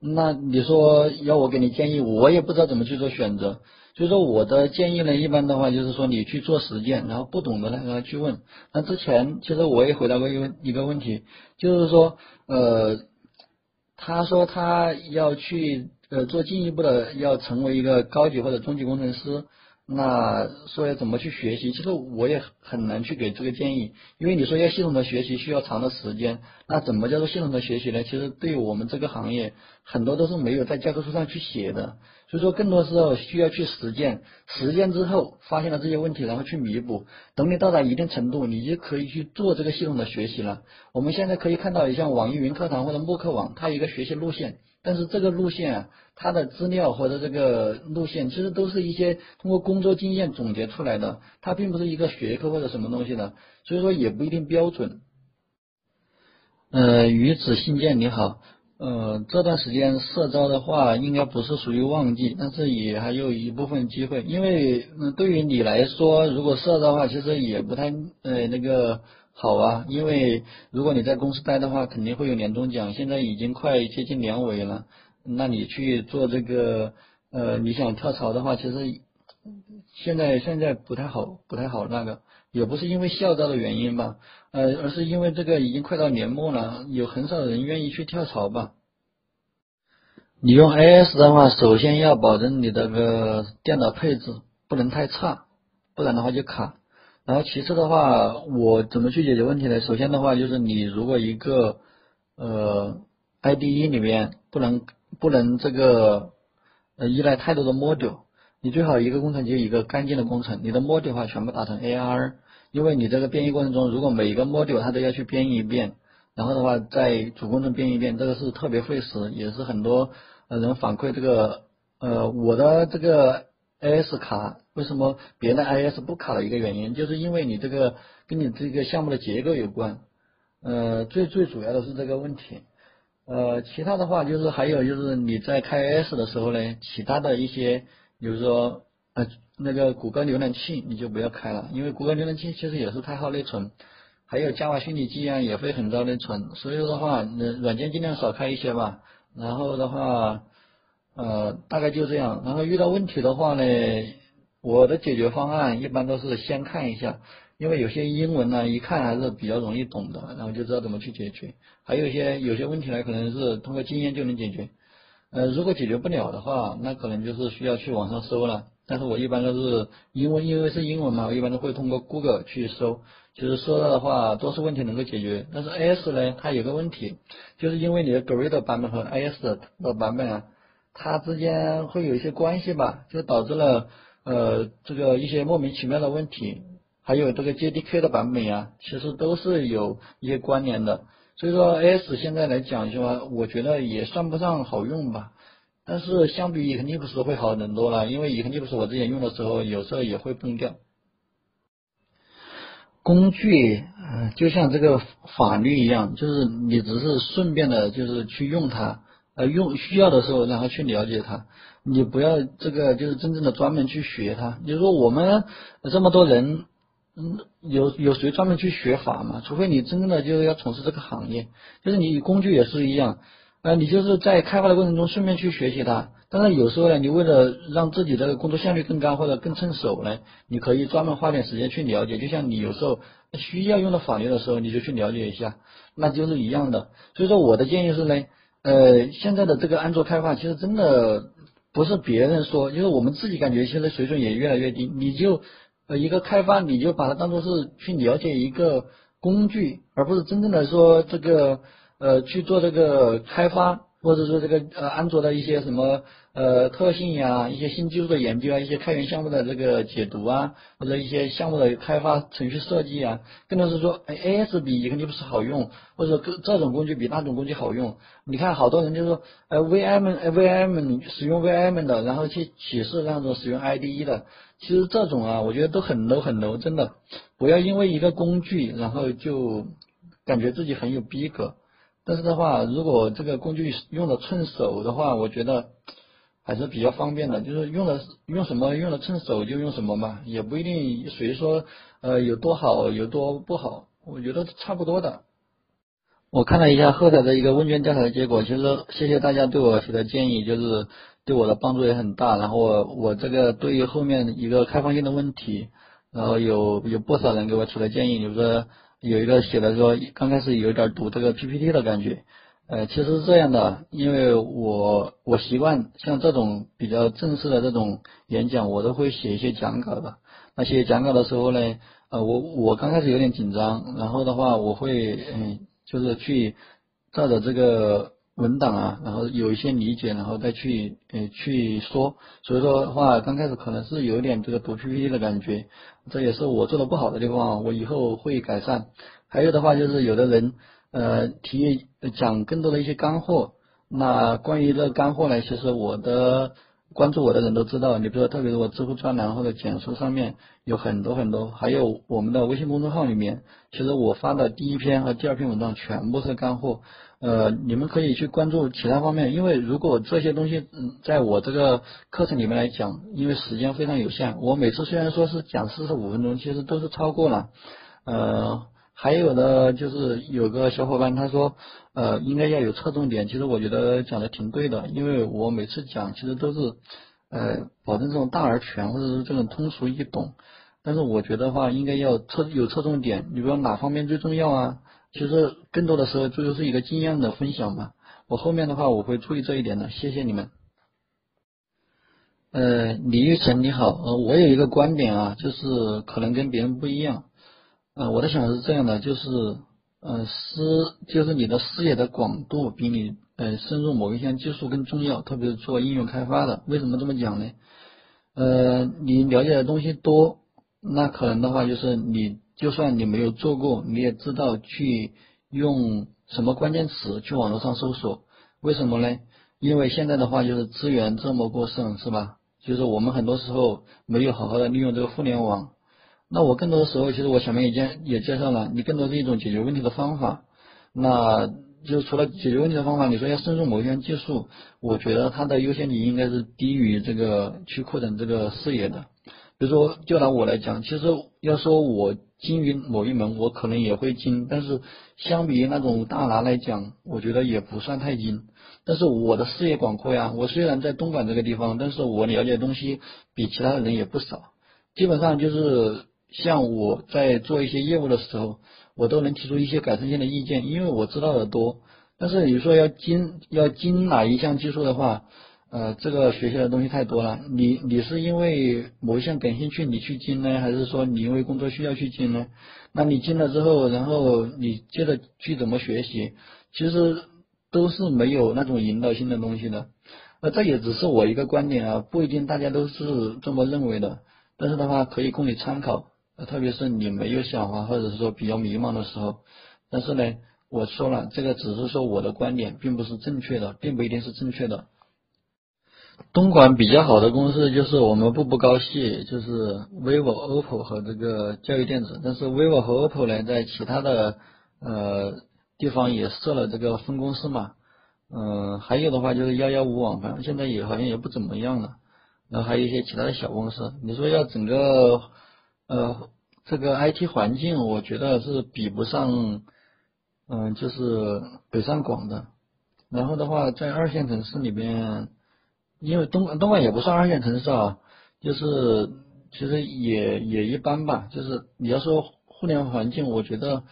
那你说要我给你建议，我也不知道怎么去做选择。所以说我的建议呢，一般的话就是说你去做实践，然后不懂的呢让他去问。那之前其实我也回答过一个一个问题，就是说呃，他说他要去呃做进一步的，要成为一个高级或者中级工程师。那说要怎么去学习，其实我也很难去给这个建议，因为你说要系统的学习需要长的时间，那怎么叫做系统的学习呢？其实对于我们这个行业，很多都是没有在教科书上去写的，所以说更多时候需要去实践，实践之后发现了这些问题，然后去弥补，等你到达一定程度，你就可以去做这个系统的学习了。我们现在可以看到，像网易云课堂或者慕课网，它有一个学习路线。但是这个路线啊，他的资料或者这个路线，其实都是一些通过工作经验总结出来的，它并不是一个学科或者什么东西的，所以说也不一定标准。呃，鱼子信件你好，呃，这段时间社招的话，应该不是属于旺季，但是也还有一部分机会，因为嗯，对于你来说，如果社招的话，其实也不太呃那个。好啊，因为如果你在公司待的话，肯定会有年终奖。现在已经快接近年尾了，那你去做这个，呃，你想跳槽的话，其实现在现在不太好，不太好那个，也不是因为校招的原因吧，呃，而是因为这个已经快到年末了，有很少人愿意去跳槽吧。你用 AS 的话，首先要保证你的个电脑配置不能太差，不然的话就卡。然后其次的话，我怎么去解决问题呢？首先的话，就是你如果一个呃 IDE 里面不能不能这个呃依赖太多的 module，你最好一个工程就一个干净的工程，你的 module 的话全部打成 AR，因为你这个编译过程中，如果每一个 module 它都要去编译一遍，然后的话在主工程编译一遍，这个是特别费时，也是很多呃人反馈这个呃我的这个。AS 卡为什么别的 IS 不卡的一个原因，就是因为你这个跟你这个项目的结构有关，呃，最最主要的是这个问题，呃，其他的话就是还有就是你在开 S 的时候呢，其他的一些，比如说呃那个谷歌浏览器你就不要开了，因为谷歌浏览器其实也是太耗内存，还有 Java 虚拟机啊也会很耗内存，所以说的话，软件尽量少开一些吧，然后的话。呃，大概就这样。然后遇到问题的话呢，我的解决方案一般都是先看一下，因为有些英文呢，一看还是比较容易懂的，然后就知道怎么去解决。还有一些有些问题呢，可能是通过经验就能解决。呃，如果解决不了的话，那可能就是需要去网上搜了。但是我一般都是因为因为是英文嘛，我一般都会通过 Google 去搜。其实搜到的话，多数问题能够解决。但是 AS 呢，它有个问题，就是因为你的 Grid 版本和 AS 的版本啊。它之间会有一些关系吧，就导致了呃这个一些莫名其妙的问题，还有这个 JDK 的版本呀，其实都是有一些关联的。所以说，S 现在来讲的话，我觉得也算不上好用吧，但是相比 Eclipse 会好很多了，因为 Eclipse 我之前用的时候有时候也会崩掉。工具嗯就像这个法律一样，就是你只是顺便的，就是去用它。呃，用需要的时候，然后去了解它，你不要这个就是真正的专门去学它。你说我们这么多人，嗯，有有谁专门去学法吗？除非你真正的就是要从事这个行业，就是你工具也是一样，呃，你就是在开发的过程中顺便去学习它。但是有时候呢，你为了让自己的工作效率更高或者更趁手呢，你可以专门花点时间去了解。就像你有时候需要用到法律的时候，你就去了解一下，那就是一样的。所以说我的建议是呢。呃，现在的这个安卓开发其实真的不是别人说，就是我们自己感觉现在水准也越来越低。你就呃一个开发，你就把它当做是去了解一个工具，而不是真正的说这个呃去做这个开发。或者说这个呃安卓的一些什么呃特性呀，一些新技术的研究啊，一些开源项目的这个解读啊，或者一些项目的开发程序设计啊，更多是说哎 AS 比 Eclipse 好用，或者说这种工具比那种工具好用。你看好多人就是说呃 VM VM 使用 VM 的，然后去启示那种使用 IDE 的，其实这种啊，我觉得都很 low 很 low，真的不要因为一个工具，然后就感觉自己很有逼格。但是的话，如果这个工具用的趁手的话，我觉得还是比较方便的。就是用的用什么用的趁手就用什么嘛，也不一定谁说呃有多好有多不好，我觉得差不多的。我看了一下后台的一个问卷调查的结果，其实谢谢大家对我提的建议，就是对我的帮助也很大。然后我我这个对于后面一个开放性的问题，然后有有不少人给我提了建议，就是。有一个写的说，刚开始有点读这个 PPT 的感觉，呃，其实是这样的，因为我我习惯像这种比较正式的这种演讲，我都会写一些讲稿的。那写讲稿的时候呢，呃，我我刚开始有点紧张，然后的话，我会嗯，就是去照着这个文档啊，然后有一些理解，然后再去呃去说。所以说的话，刚开始可能是有点这个读 PPT 的感觉，这也是我做的不好的地方，我以后会改善。还有的话就是有的人。呃，提讲更多的一些干货。那关于这干货呢，其实我的关注我的人都知道。你比如说，特别是我知乎专栏或者简书上面有很多很多，还有我们的微信公众号里面，其实我发的第一篇和第二篇文章全部是干货。呃，你们可以去关注其他方面，因为如果这些东西嗯，在我这个课程里面来讲，因为时间非常有限，我每次虽然说是讲四十五分钟，其实都是超过了。呃。还有呢，就是有个小伙伴他说，呃，应该要有侧重点。其实我觉得讲的挺对的，因为我每次讲其实都是，呃，保证这种大而全或者是这种通俗易懂。但是我觉得话应该要侧有侧重点，你说哪方面最重要啊？其实更多的时候这就是一个经验的分享嘛。我后面的话我会注意这一点的，谢谢你们。呃，李玉成你好，呃，我有一个观点啊，就是可能跟别人不一样。呃，我的想法是这样的，就是，呃，视就是你的视野的广度比你呃深入某一项技术更重要，特别是做应用开发的。为什么这么讲呢？呃，你了解的东西多，那可能的话就是你就算你没有做过，你也知道去用什么关键词去网络上搜索。为什么呢？因为现在的话就是资源这么过剩，是吧？就是我们很多时候没有好好的利用这个互联网。那我更多的时候，其实我前面已经也介绍了，你更多是一种解决问题的方法。那就除了解决问题的方法，你说要深入某一项技术，我觉得它的优先级应该是低于这个去扩展这个视野的。比如说，就拿我来讲，其实要说我精于某一门，我可能也会精，但是相比于那种大拿来讲，我觉得也不算太精。但是我的视野广阔呀，我虽然在东莞这个地方，但是我了解的东西比其他的人也不少，基本上就是。像我在做一些业务的时候，我都能提出一些改善性的意见，因为我知道的多。但是你说要精要精哪一项技术的话，呃，这个学习的东西太多了。你你是因为某一项感兴趣你去精呢，还是说你因为工作需要去精呢？那你精了之后，然后你接着去怎么学习，其实都是没有那种引导性的东西的。那这也只是我一个观点啊，不一定大家都是这么认为的。但是的话，可以供你参考。特别是你没有想法，或者是说比较迷茫的时候，但是呢，我说了，这个只是说我的观点，并不是正确的，并不一定是正确的。东莞比较好的公司就是我们步步高系，就是 vivo、oppo 和这个教育电子。但是 vivo 和 oppo 呢，在其他的呃地方也设了这个分公司嘛。嗯，还有的话就是幺幺五网，反正现在也好像也不怎么样了。然后还有一些其他的小公司。你说要整个。呃，这个 IT 环境我觉得是比不上，嗯，就是北上广的。然后的话，在二线城市里边，因为东东莞也不算二线城市啊，就是其实也也一般吧。就是你要说互联网环境，我觉得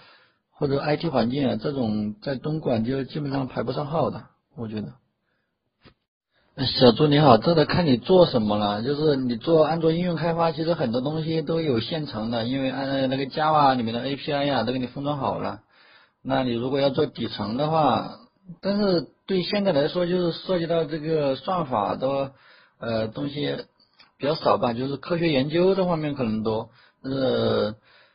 或者 IT 环境啊，这种在东莞就基本上排不上号的，我觉得。小朱你好，这得看你做什么了。就是你做安卓应用开发，其实很多东西都有现成的，因为按那个 Java 里面的 API 呀都给你封装好了。那你如果要做底层的话，但是对现在来说，就是涉及到这个算法的呃东西比较少吧，就是科学研究这方面可能多。呃，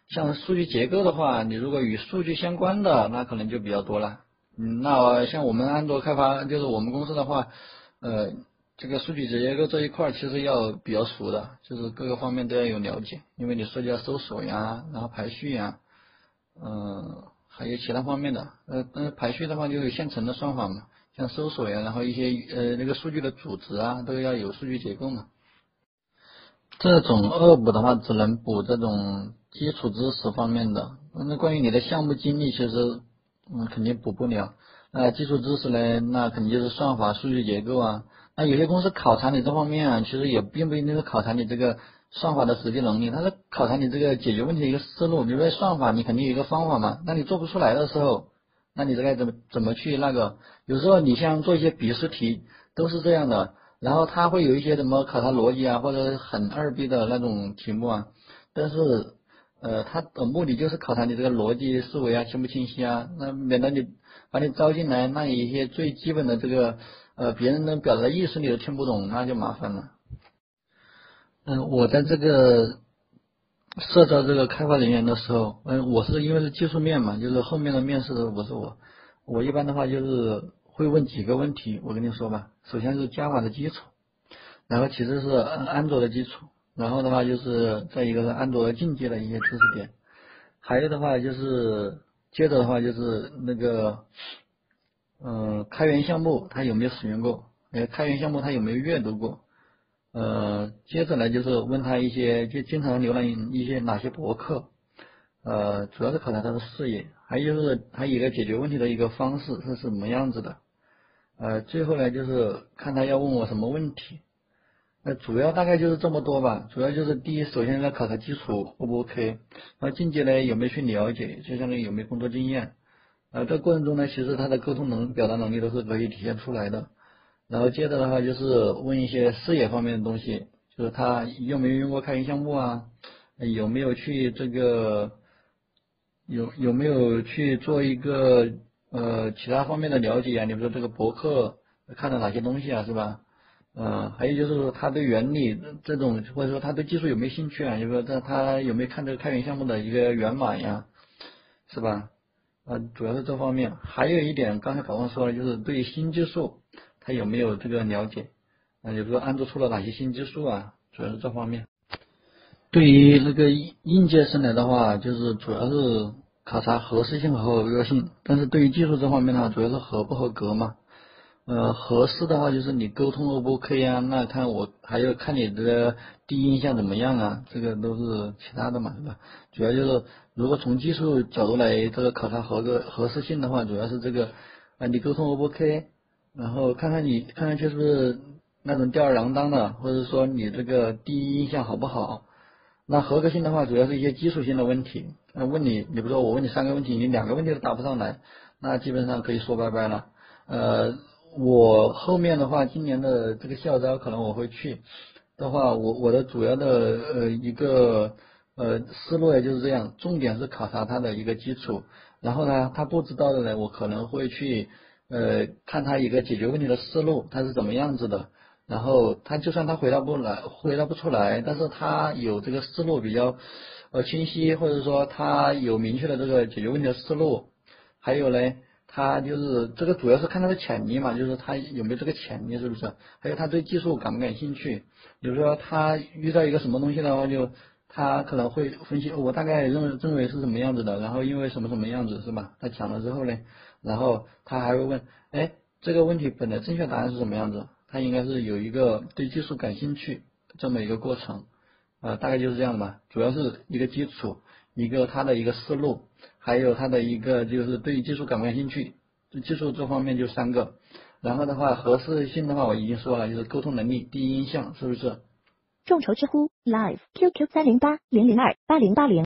像数据结构的话，你如果与数据相关的，那可能就比较多了。嗯，那像我们安卓开发，就是我们公司的话。呃，这个数据结构这一块其实要比较熟的，就是各个方面都要有了解，因为你涉及到搜索呀，然后排序呀，嗯，还有其他方面的。呃，嗯，排序的话就有现成的算法嘛，像搜索呀，然后一些呃那个数据的组织啊，都要有数据结构嘛。这种恶补的话，只能补这种基础知识方面的。那关于你的项目经历，其实嗯肯定补不了。呃，基础知识呢，那肯定就是算法、数据结构啊。那有些公司考察你这方面啊，其实也并不一定是考察你这个算法的实际能力，它是考察你这个解决问题的一个思路。比如说算法，你肯定有一个方法嘛，那你做不出来的时候，那你这该怎么怎么去那个？有时候你像做一些笔试题都是这样的，然后他会有一些什么考察逻辑啊，或者很二逼的那种题目啊，但是呃，他的目的就是考察你这个逻辑思维啊清不清晰啊，那免得你把你招进来，那一些最基本的这个呃别人能表达的意思你都听不懂，那就麻烦了。嗯，我在这个。社招这个开发人员的时候，嗯，我是因为是技术面嘛，就是后面的面试的不是我，我一般的话就是会问几个问题，我跟你说吧，首先是 Java 的基础，然后其次是安卓的基础，然后的话就是再一个是安卓的进阶的一些知识点，还有的话就是接着的话就是那个，嗯，开源项目他有没有使用过？呃，开源项目他有没有阅读过？呃，接着呢就是问他一些，就经常浏览一些哪些博客，呃，主要是考察他的视野，还有就是他一个解决问题的一个方式是什么样子的，呃，最后呢就是看他要问我什么问题，那主要大概就是这么多吧，主要就是第一，首先要考察基础 O 不 OK，然后进阶呢有没有去了解，就相当于有没有工作经验，呃，这过程中呢，其实他的沟通能表达能力都是可以体现出来的。然后接着的话就是问一些视野方面的东西，就是他用没用过开源项目啊，有没有去这个有有没有去做一个呃其他方面的了解啊？你比如说这个博客看了哪些东西啊，是吧？嗯，还有就是他对原理这种或者说他对技术有没有兴趣啊？就说这他有没有看这个开源项目的一个源码呀，是吧？啊，主要是这方面。还有一点刚才宝旺说了，就是对新技术。他有没有这个了解？啊，比如说安卓出了哪些新技术啊？主要是这方面。对于那个应届生来的话，就是主要是考察合适性和合格性。但是对于技术这方面的话，主要是合不合格嘛。呃，合适的话就是你沟通 O 不 OK 啊？那看我还要看你的第一印象怎么样啊？这个都是其他的嘛，是吧？主要就是如果从技术角度来这个考察合格合适性的话，主要是这个啊，你沟通 O 不 OK？然后看看你看上去是不是那种吊儿郎当的，或者说你这个第一印象好不好？那合格性的话，主要是一些基础性的问题。那问你，你比如说我问你三个问题，你两个问题都答不上来，那基本上可以说拜拜了。呃，我后面的话，今年的这个校招可能我会去的话，我我的主要的呃一个呃思路也就是这样，重点是考察他的一个基础，然后呢，他不知道的呢，我可能会去。呃，看他一个解决问题的思路，他是怎么样子的。然后他就算他回答不来，回答不出来，但是他有这个思路比较呃清晰，或者说他有明确的这个解决问题的思路。还有呢，他就是这个主要是看他的潜力嘛，就是他有没有这个潜力，是不是？还有他对技术感不感兴趣？比如说他遇到一个什么东西的话，就他可能会分析，我大概认认为是什么样子的，然后因为什么什么样子，是吧？他讲了之后呢？然后他还会问，哎，这个问题本来正确答案是什么样子？他应该是有一个对技术感兴趣这么一个过程，呃，大概就是这样的吧。主要是一个基础，一个他的一个思路，还有他的一个就是对技术感不感兴趣，技术这方面就三个。然后的话，合适性的话我已经说了，就是沟通能力、第一印象，是不是？众筹知乎 Live QQ 三零八零零二八零八零。